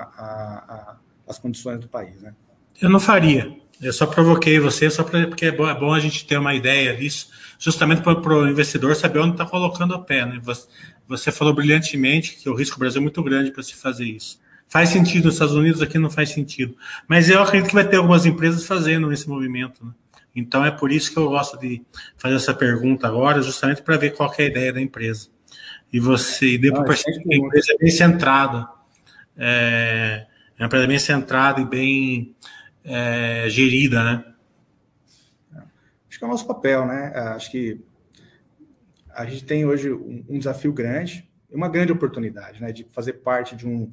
às condições do país. Né? Eu não faria. Eu só provoquei você, só porque é bom, é bom, a gente ter uma ideia disso, justamente para o investidor saber onde está colocando a pé. Né? Você, você falou brilhantemente que o risco do Brasil é muito grande para se fazer isso. Faz sentido nos Estados Unidos, aqui não faz sentido. Mas eu acredito que vai ter algumas empresas fazendo esse movimento. Né? Então é por isso que eu gosto de fazer essa pergunta agora, justamente para ver qual é a ideia da empresa. E você e depois ah, perceber que a empresa é bem centrada. É, é uma empresa bem centrada e bem é, gerida, né? Acho que é o nosso papel, né? Acho que a gente tem hoje um, um desafio grande, uma grande oportunidade, né? De fazer parte de um,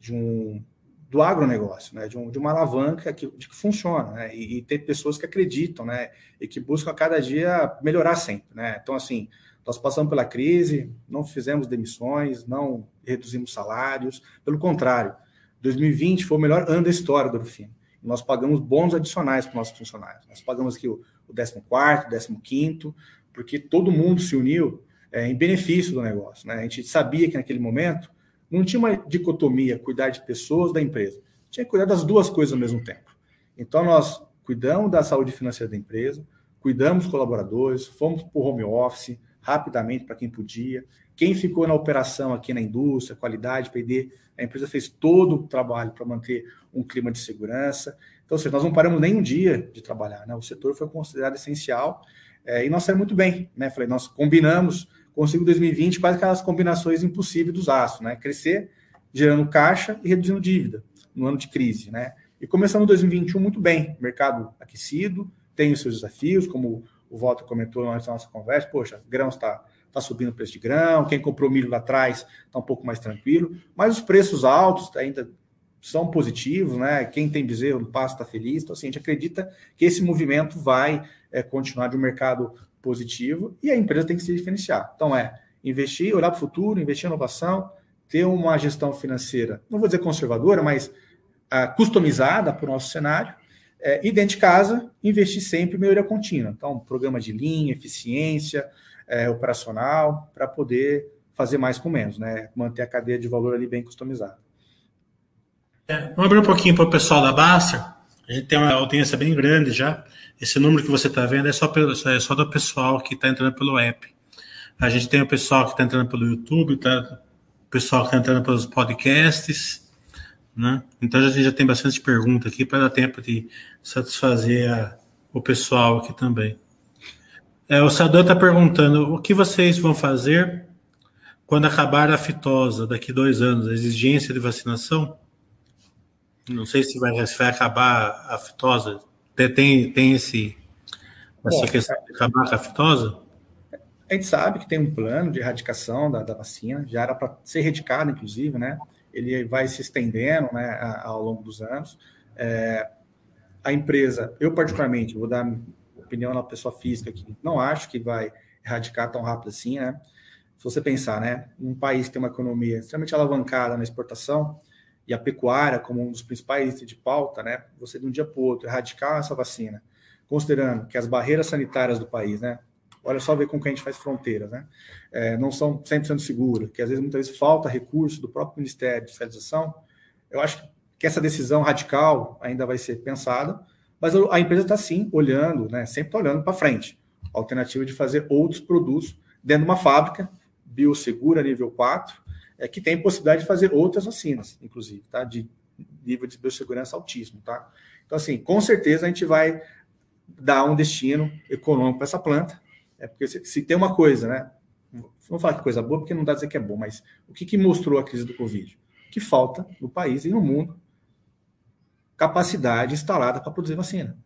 de um do agronegócio, né, de, um, de uma alavanca que, que funciona, né, e, e, ter pessoas que acreditam, né, e que buscam a cada dia melhorar sempre, né. Então, assim, nós passamos pela crise, não fizemos demissões, não reduzimos salários, pelo contrário, 2020 foi o melhor ano da história do Rufino. Nós pagamos bônus adicionais para os nossos funcionários. Nós pagamos aqui o, o 14º, 15º, porque todo mundo se uniu é, em benefício do negócio. Né? A gente sabia que naquele momento não tinha uma dicotomia, cuidar de pessoas da empresa. Tinha que cuidar das duas coisas ao mesmo tempo. Então, nós cuidamos da saúde financeira da empresa, cuidamos dos colaboradores, fomos para o home office rapidamente para quem podia. Quem ficou na operação aqui na indústria, qualidade, PD, a empresa fez todo o trabalho para manter um clima de segurança. Então, seja, nós não paramos nem um dia de trabalhar. Né? O setor foi considerado essencial é, e nós saímos muito bem. Né? Falei, nós combinamos consigo 2020 quase aquelas combinações impossíveis dos aços, né? Crescer, gerando caixa e reduzindo dívida no ano de crise, né? E começamos 2021 muito bem, mercado aquecido, tem os seus desafios, como o Walter comentou na nossa conversa, poxa, grão está tá subindo o preço de grão, quem comprou milho lá atrás está um pouco mais tranquilo, mas os preços altos ainda são positivos, né? Quem tem bezerro no passo está feliz, então assim, a gente acredita que esse movimento vai é, continuar de um mercado positivo e a empresa tem que se diferenciar. Então, é investir, olhar para o futuro, investir em inovação, ter uma gestão financeira, não vou dizer conservadora, mas uh, customizada para o nosso cenário. É, e dentro de casa, investir sempre em melhoria contínua. Então, programa de linha, eficiência é, operacional, para poder fazer mais com menos, né? Manter a cadeia de valor ali bem customizada. É, vamos abrir um pouquinho para o pessoal da Basta. A gente tem uma audiência bem grande já. Esse número que você está vendo é só, é só do pessoal que está entrando pelo app. A gente tem o pessoal que está entrando pelo YouTube, tá? o pessoal que está entrando pelos podcasts. Né? Então a gente já tem bastante pergunta aqui para dar tempo de satisfazer a, o pessoal aqui também. É, o Sadão está perguntando o que vocês vão fazer quando acabar a fitosa daqui dois anos, a exigência de vacinação? Não sei se vai, se vai acabar a fitosa. Tem, tem esse, essa Bom, questão de acabar com a fitosa? A gente sabe que tem um plano de erradicação da, da vacina, já era para ser erradicado, inclusive, né? Ele vai se estendendo né, ao longo dos anos. É, a empresa, eu particularmente, vou dar opinião na pessoa física aqui, não acho que vai erradicar tão rápido assim, né? Se você pensar, né, um país que tem uma economia extremamente alavancada na exportação, e a pecuária como um dos principais itens de pauta, né? Você de um dia para o outro erradicar essa vacina, considerando que as barreiras sanitárias do país, né? Olha só ver com quem a gente faz fronteiras, né? É, não são 100% seguras, que às vezes muitas vezes falta recurso do próprio Ministério de Fiscalização. Eu acho que essa decisão radical ainda vai ser pensada, mas a empresa está sim olhando, né? Sempre está olhando para frente. A alternativa de fazer outros produtos dentro de uma fábrica biosegura nível 4, é, que tem possibilidade de fazer outras vacinas, inclusive, tá? De nível de biossegurança altíssimo, tá? Então, assim, com certeza a gente vai dar um destino econômico para essa planta, é porque se, se, tem uma coisa, né? Vamos falar que coisa boa, porque não dá a dizer que é bom, mas o que, que mostrou a crise do Covid? Que falta no país e no mundo capacidade instalada para produzir vacina.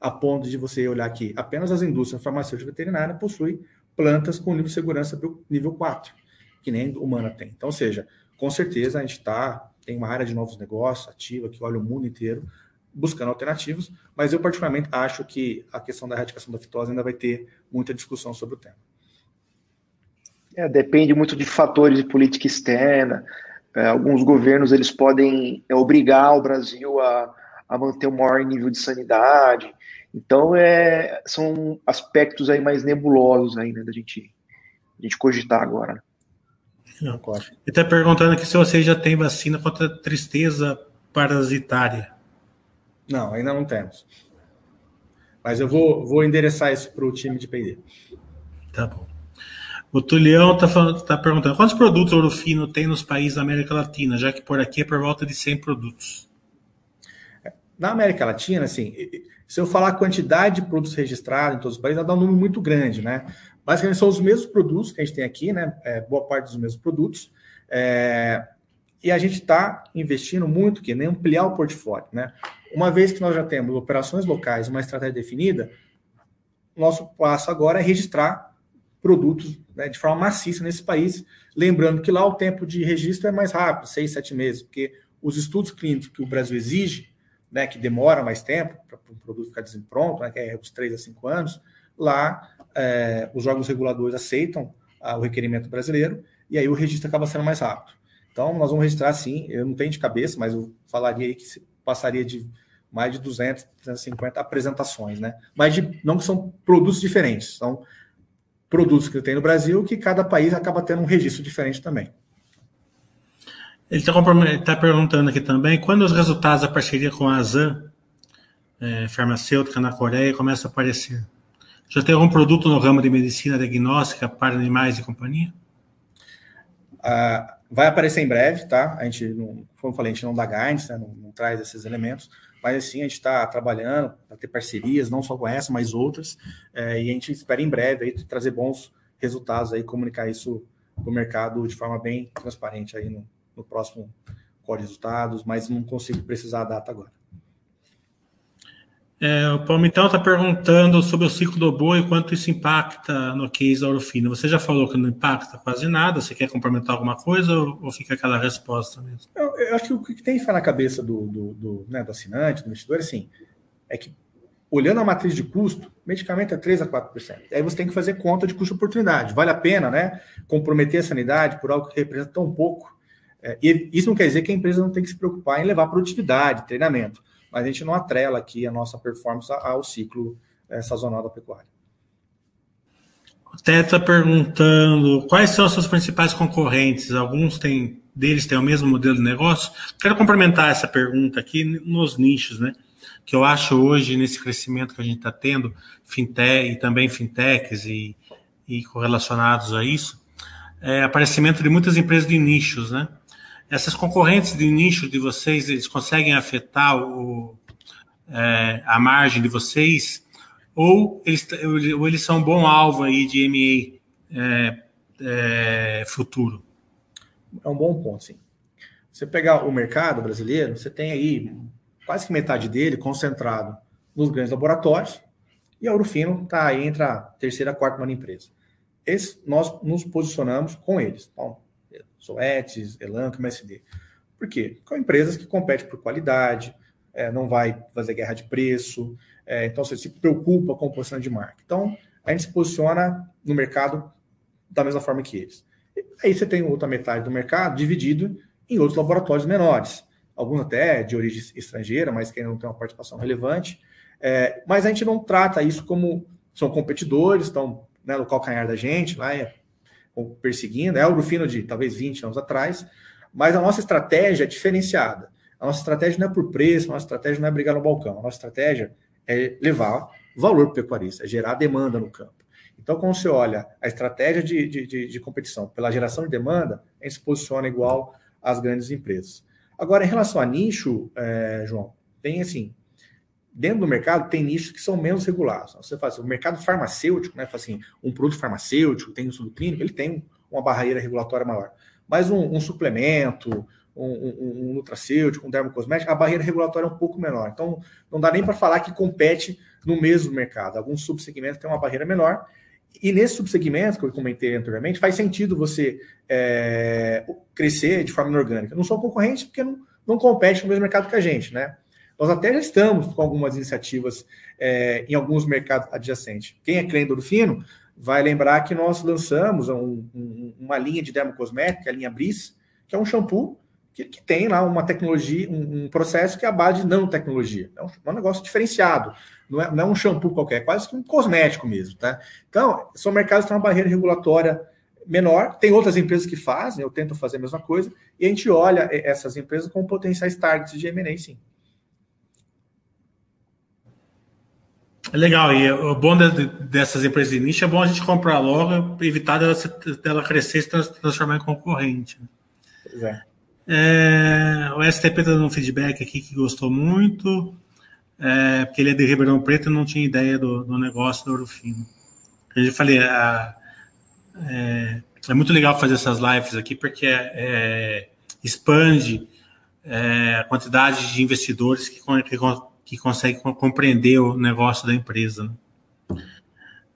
A ponto de você olhar que apenas as indústrias farmacêuticas veterinárias possuem plantas com nível de segurança nível 4 que nem humana tem. Então, ou seja, com certeza a gente está, tem uma área de novos negócios ativa que olha o mundo inteiro buscando alternativas, mas eu particularmente acho que a questão da erradicação da fitose ainda vai ter muita discussão sobre o tema. É, depende muito de fatores de política externa. É, alguns governos eles podem é, obrigar o Brasil a, a manter o maior nível de sanidade. Então, é, são aspectos aí mais nebulosos ainda da gente, a gente cogitar agora. Não. Ele está perguntando aqui se você já tem vacina contra tristeza parasitária. Não, ainda não temos. Mas eu vou, vou endereçar isso para o time de PD. Tá bom. O Tulião está tá perguntando quantos produtos ouro fino tem nos países da América Latina, já que por aqui é por volta de 100 produtos. Na América Latina, assim, se eu falar a quantidade de produtos registrados em todos os países, dar um número muito grande, né? Basicamente são os mesmos produtos que a gente tem aqui, né? É, boa parte dos mesmos produtos. É, e a gente está investindo muito que nem ampliar o portfólio, né? Uma vez que nós já temos operações locais, uma estratégia definida, nosso passo agora é registrar produtos né, de forma maciça nesse país, lembrando que lá o tempo de registro é mais rápido, seis, sete meses, porque os estudos clínicos que o Brasil exige, né, que demora mais tempo para o produto ficar pronto, né, que é os três a cinco anos, lá é, os órgãos reguladores aceitam ah, o requerimento brasileiro e aí o registro acaba sendo mais rápido. Então, nós vamos registrar sim, eu não tenho de cabeça, mas eu falaria aí que passaria de mais de 200, 250 apresentações, né? Mas de, não são produtos diferentes, são produtos que tem no Brasil que cada país acaba tendo um registro diferente também. Ele está tá perguntando aqui também, quando os resultados da parceria com a Azan, é, farmacêutica na Coreia, começam a aparecer? Já tem algum produto no ramo de medicina diagnóstica para animais e companhia? Uh, vai aparecer em breve, tá? A gente, não, como eu falei, a gente não dá guidance, né? não, não, traz esses elementos, mas assim, a gente está trabalhando para ter parcerias, não só com essa, mas outras, é, e a gente espera em breve aí, trazer bons resultados aí, comunicar isso para o mercado de forma bem transparente aí no, no próximo código de resultados, mas não consigo precisar a data agora. É, o Palmitão está perguntando sobre o ciclo do boi e quanto isso impacta no case da Orofino. Você já falou que não impacta quase nada. Você quer complementar alguma coisa ou, fica aquela resposta mesmo? Eu, eu, acho que o que tem que ficar na cabeça do, do, do, né, do assinante, do investidor, assim, é que olhando a matriz de custo, medicamento é 3 a 4%. Aí você tem que fazer conta de custo-oportunidade. Vale a pena né, comprometer a sanidade por algo que representa tão pouco? É, e isso não quer dizer que a empresa não tem que se preocupar em levar produtividade, treinamento mas a gente não atrela aqui a nossa performance ao ciclo é, sazonal da pecuária. O Teto está perguntando quais são os seus principais concorrentes. Alguns têm, deles têm o mesmo modelo de negócio. Quero complementar essa pergunta aqui nos nichos, né? que eu acho hoje, nesse crescimento que a gente está tendo, fintech e também fintechs e, e correlacionados a isso, é aparecimento de muitas empresas de nichos, né? Essas concorrentes de nicho de vocês, eles conseguem afetar o, é, a margem de vocês? Ou eles, ou eles são um bom alvo aí de M&A é, é, futuro? É um bom ponto, sim. Você pegar o mercado brasileiro, você tem aí quase que metade dele concentrado nos grandes laboratórios, e a Urufino está aí entre a terceira e a quarta maior empresa. Esse, nós nos posicionamos com eles. Então, Soetes, Elanco, MSD. Por quê? São empresas que competem por qualidade, é, não vai fazer guerra de preço, é, então você se preocupa com o posicionamento de marca. Então, a gente se posiciona no mercado da mesma forma que eles. Aí você tem outra metade do mercado dividido em outros laboratórios menores, alguns até de origem estrangeira, mas que ainda não tem uma participação relevante. É, mas a gente não trata isso como são competidores, estão né, no calcanhar da gente, lá é, perseguindo, é o fino de talvez 20 anos atrás, mas a nossa estratégia é diferenciada. A nossa estratégia não é por preço, a nossa estratégia não é brigar no balcão, a nossa estratégia é levar valor para o pecuarista, é gerar demanda no campo. Então, quando você olha a estratégia de, de, de, de competição pela geração de demanda, a gente se posiciona igual às grandes empresas. Agora, em relação a nicho, é, João, tem assim, dentro do mercado tem nichos que são menos regulados. Você faz assim, o mercado farmacêutico, né, assim, um produto farmacêutico, tem um estudo clínico, ele tem uma barreira regulatória maior. Mas um, um suplemento, um, um, um nutracêutico, um dermocosmético, a barreira regulatória é um pouco menor. Então, não dá nem para falar que compete no mesmo mercado. Alguns subsegmentos têm uma barreira menor. E nesse subsegmento, que eu comentei anteriormente, faz sentido você é, crescer de forma inorgânica. Não são concorrentes porque não, não competem no mesmo mercado que a gente, né? Nós até já estamos com algumas iniciativas é, em alguns mercados adjacentes. Quem é cliente do Fino vai lembrar que nós lançamos um, um, uma linha de dermocosmética, a linha Bris, que é um shampoo que, que tem lá uma tecnologia, um, um, processo que é a base de nanotecnologia. É um, é um negócio diferenciado. Não é, não é, um shampoo qualquer, é quase que um cosmético mesmo. Tá? Então, são mercados que têm uma barreira regulatória menor. Tem outras empresas que fazem, eu tento fazer a mesma coisa, e a gente olha essas empresas como potenciais targets de M&A, sim. É legal, e o bom de, dessas empresas de nicho é bom a gente comprar logo, evitar dela, dela crescer e se transformar em concorrente. Pois é. É, o STP está dando um feedback aqui que gostou muito, é, porque ele é de Ribeirão Preto e não tinha ideia do, do negócio do Orofino. Eu já falei, a, é, é, muito legal fazer essas lives aqui, porque é, é expande é, a quantidade de investidores que, que, que conseguem compreender o negócio da empresa. Né?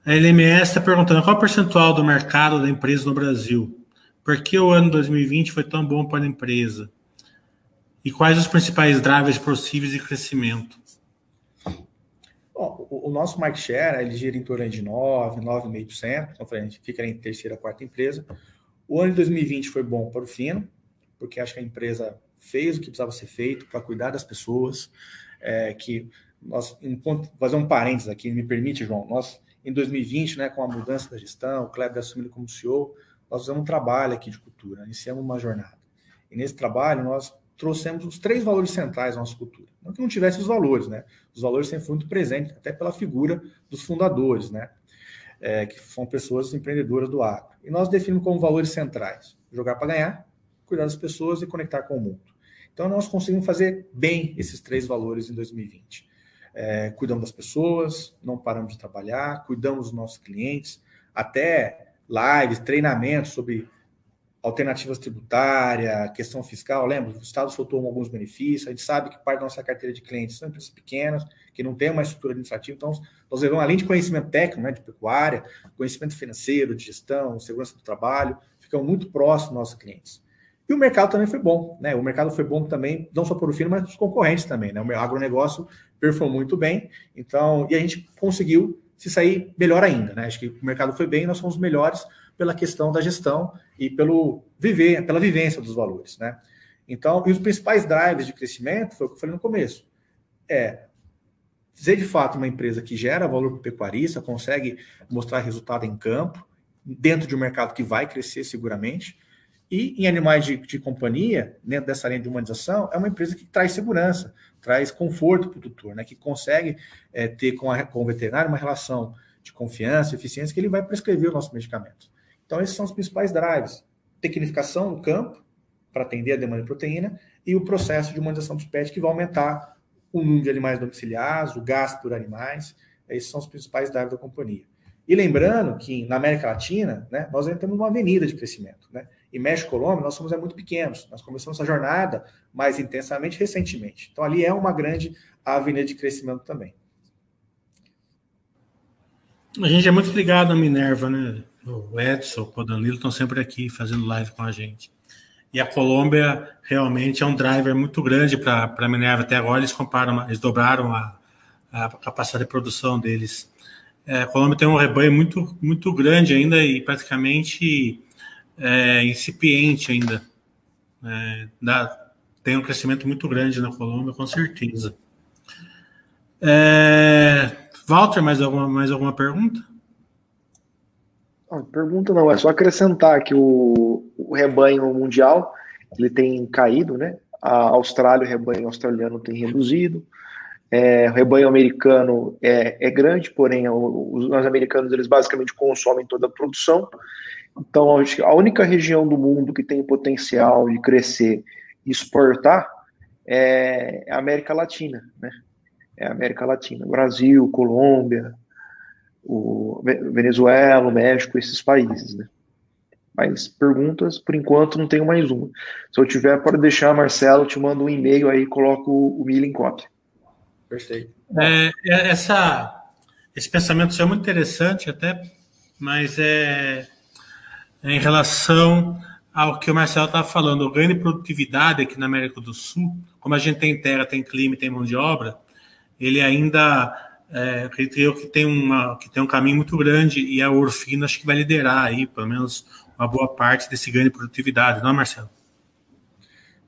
A LMS está perguntando qual o percentual do mercado da empresa no Brasil? Por que o ano 2020 foi tão bom para a empresa? E quais os principais drivers possíveis de crescimento? Bom, o, o, nosso market share ele gira em torno de 9, 9,5%. Então, a gente fica em terceira, quarta empresa. O ano de 2020 foi bom para o Fino, porque acho que a empresa fez o que precisava ser feito para cuidar das pessoas. É, que nós, fazer um parênteses aqui, me permite, João, nós em 2020, né, com a mudança da gestão, o Kleber assumindo como CEO, nós fizemos um trabalho aqui de cultura, iniciamos uma jornada. E nesse trabalho nós trouxemos os três valores centrais da nossa cultura. Não que não tivesse os valores, né? Os valores sempre foram muito presentes, até pela figura dos fundadores, né? É, que são pessoas empreendedoras do agro. E nós definimos como valores centrais: jogar para ganhar, cuidar das pessoas e conectar com o mundo. Então nós conseguimos fazer bem esses três valores em 2020. É, cuidamos das pessoas, não paramos de trabalhar, cuidamos dos nossos clientes, até lives, treinamentos sobre alternativas tributárias, questão fiscal. Lembra? O Estado soltou alguns benefícios. A gente sabe que parte da nossa carteira de clientes são empresas pequenas, que não tem uma estrutura administrativa. Então, nós levamos, além de conhecimento técnico, né, de pecuária, conhecimento financeiro, de gestão, segurança do trabalho, ficamos muito próximos dos nossos clientes. E o mercado também foi bom, né? O mercado foi bom também, não só por o fino, mas os concorrentes também, né? O agronegócio performou muito bem. Então, e a gente conseguiu se sair melhor ainda. Né? Acho que o mercado foi bem, nós fomos melhores pela questão da gestão e pelo viver, pela vivência dos valores. Né? Então, e os principais drivers de crescimento foi o que eu falei no começo. É ser de fato uma empresa que gera valor para o pecuarista, consegue mostrar resultado em campo, dentro de um mercado que vai crescer seguramente. E em animais de, de companhia, dentro dessa linha de humanização, é uma empresa que traz segurança traz conforto para o tutor, né? Que consegue é, ter com, a, com o veterinário uma relação de confiança, eficiência, que ele vai prescrever o nosso medicamento. Então, esses são os principais drives. Tecnificação no campo, para atender a demanda de proteína, e o processo de humanização dos pets, que vai aumentar o número de animais domiciliares, o gasto por animais. Esses são os principais drives da companhia. E lembrando que na América Latina, né, nós ainda temos uma avenida de crescimento. Né? E México Colômbia, nós somos é, muito pequenos. Nós começamos essa jornada mais intensamente recentemente. Então, ali é uma grande avenida de crescimento também. A gente é muito ligado à Minerva, né? O Edson, o Danilo estão sempre aqui fazendo live com a gente. E a Colômbia realmente é um driver muito grande para a Minerva. Até agora eles comparam, eles dobraram a, a capacidade de produção deles. É, a Colômbia tem um rebanho muito, muito grande ainda e praticamente é, incipiente ainda. É, dá, tem um crescimento muito grande na Colômbia, com certeza. É, Walter, mais alguma, mais alguma pergunta? pergunta não, é só acrescentar que o, o rebanho mundial ele tem caído, né? A Austrália, o rebanho australiano tem reduzido, é, o rebanho americano é, é grande, porém os, os americanos eles basicamente consomem toda a produção. Então, a única região do mundo que tem potencial de crescer e exportar é a América Latina, né? É a América Latina, Brasil, Colômbia, o Venezuela, o México, esses países, né? Mas perguntas, por enquanto, não tenho mais uma. Se eu tiver, pode deixar, Marcelo, te mando um e-mail aí, coloco o milho em cópia. Perfeito. É, é, essa, esse pensamento é muito interessante até, mas é em relação ao que o Marcelo estava falando, o ganho de produtividade aqui na América do Sul, como a gente tem terra, tem clima, tem mão de obra, ele ainda é, acredito eu que tem, uma, que tem um caminho muito grande e a Orfino acho que vai liderar aí, pelo menos uma boa parte desse ganho de produtividade, não é, Marcelo?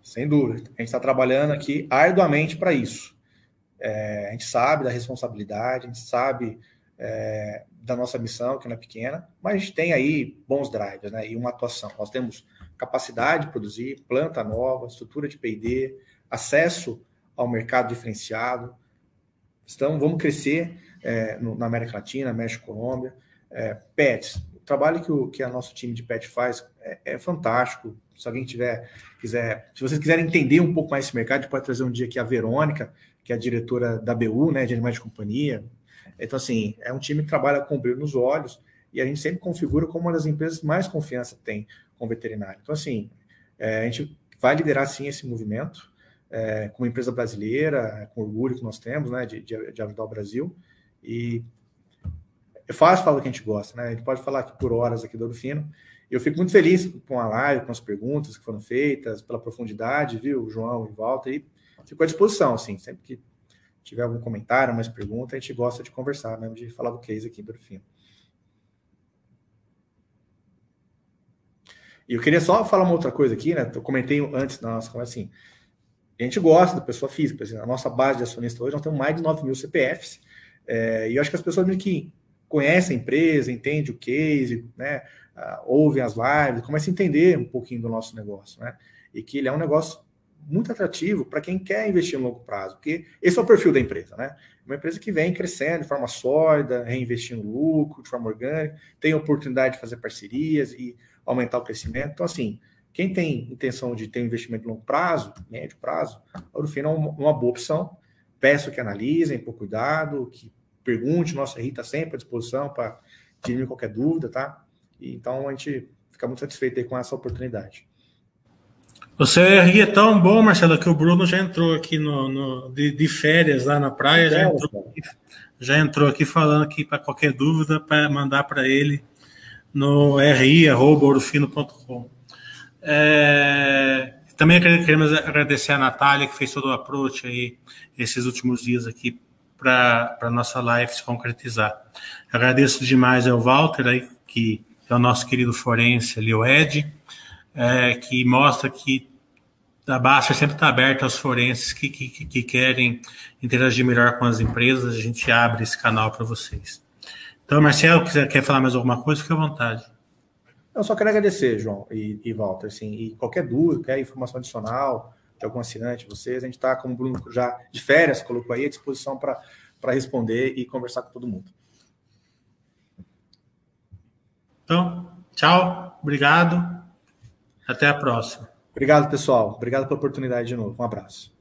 Sem dúvida. A gente está trabalhando aqui arduamente para isso. É, a gente sabe da responsabilidade, a gente sabe é, da nossa missão, que não é pequena, mas tem aí bons drivers né, e uma atuação. Nós temos capacidade de produzir, planta nova, estrutura de PD, acesso ao mercado diferenciado, então, vamos crescer é, no, na América Latina, México, Colômbia. É, pets, o trabalho que, o, que a nosso time de pet faz é, é, fantástico. Se alguém tiver, quiser, se vocês quiserem entender um pouco mais esse mercado, pode trazer um dia aqui a Verônica, que é a diretora da BU, né, de animais de companhia. Então, assim, é um time que trabalha com brilho nos olhos e a gente sempre configura como uma das empresas que mais confiança tem com veterinário. Então, assim, é, a gente vai liderar sim esse movimento é, como empresa brasileira, com orgulho que nós temos, né, de, de, ajudar o Brasil. E é fácil falar o que a gente gosta, né? A gente pode falar aqui por horas aqui do Orofino. Eu fico muito feliz com a live, com as perguntas que foram feitas, pela profundidade, viu, João e Walter, e fico à disposição, assim, sempre que tiver algum comentário, mais pergunta, a gente gosta de conversar, mesmo de falar do case aqui do Orofino. E eu queria só falar uma outra coisa aqui, né? Eu comentei antes na nossa conversa assim, a gente gosta da pessoa física. Exemplo, a nossa base de acionistas hoje, nós temos mais de 9 mil CPFs. É, e eu acho que as pessoas meio que conhecem a empresa, entendem o case, né, uh, ouvem as lives, começam a entender um pouquinho do nosso negócio. Né, e que ele é um negócio muito atrativo para quem quer investir no longo prazo, porque esse é o perfil da empresa. Né, uma empresa que vem crescendo de forma sólida, reinvestindo lucro, de forma orgânica, tem oportunidade de fazer parcerias e aumentar o crescimento. Então, assim, quem tem intenção de ter um investimento de longo prazo, médio prazo, a Urufino é uma boa opção. Peço que analisem por cuidado, que pergunte, nossa RI está sempre à disposição para tirar qualquer dúvida, tá? E, então a gente fica muito satisfeito com essa oportunidade. Você é tão bom, Marcelo, que o Bruno já entrou aqui no, no de, de, férias lá na praia, já entrou, já entrou aqui falando aqui para qualquer dúvida para mandar para ele no ri@orofino.com. É, também queremos agradecer a Natália, que fez todo o approach aí esses últimos dias aqui para a nossa live se concretizar. Agradeço demais ao Walter, aí, que é o nosso querido forense ali, o Ed, é, que mostra que tá a Baixa sempre está aberta aos forenses que, que, que, querem interagir melhor com as empresas, a gente abre esse canal para vocês. Então, Marcelo, quiser, quer falar mais alguma coisa, fique à vontade. Eu só quero agradecer, João e, e Walter, assim, e qualquer dúvida, qualquer informação adicional de algum assinante, vocês, a gente está, como o Bruno já de férias colocou aí, à disposição para responder e conversar com todo mundo. Então, tchau, obrigado. Até a próxima. Obrigado, pessoal. Obrigado pela oportunidade de novo. Um abraço.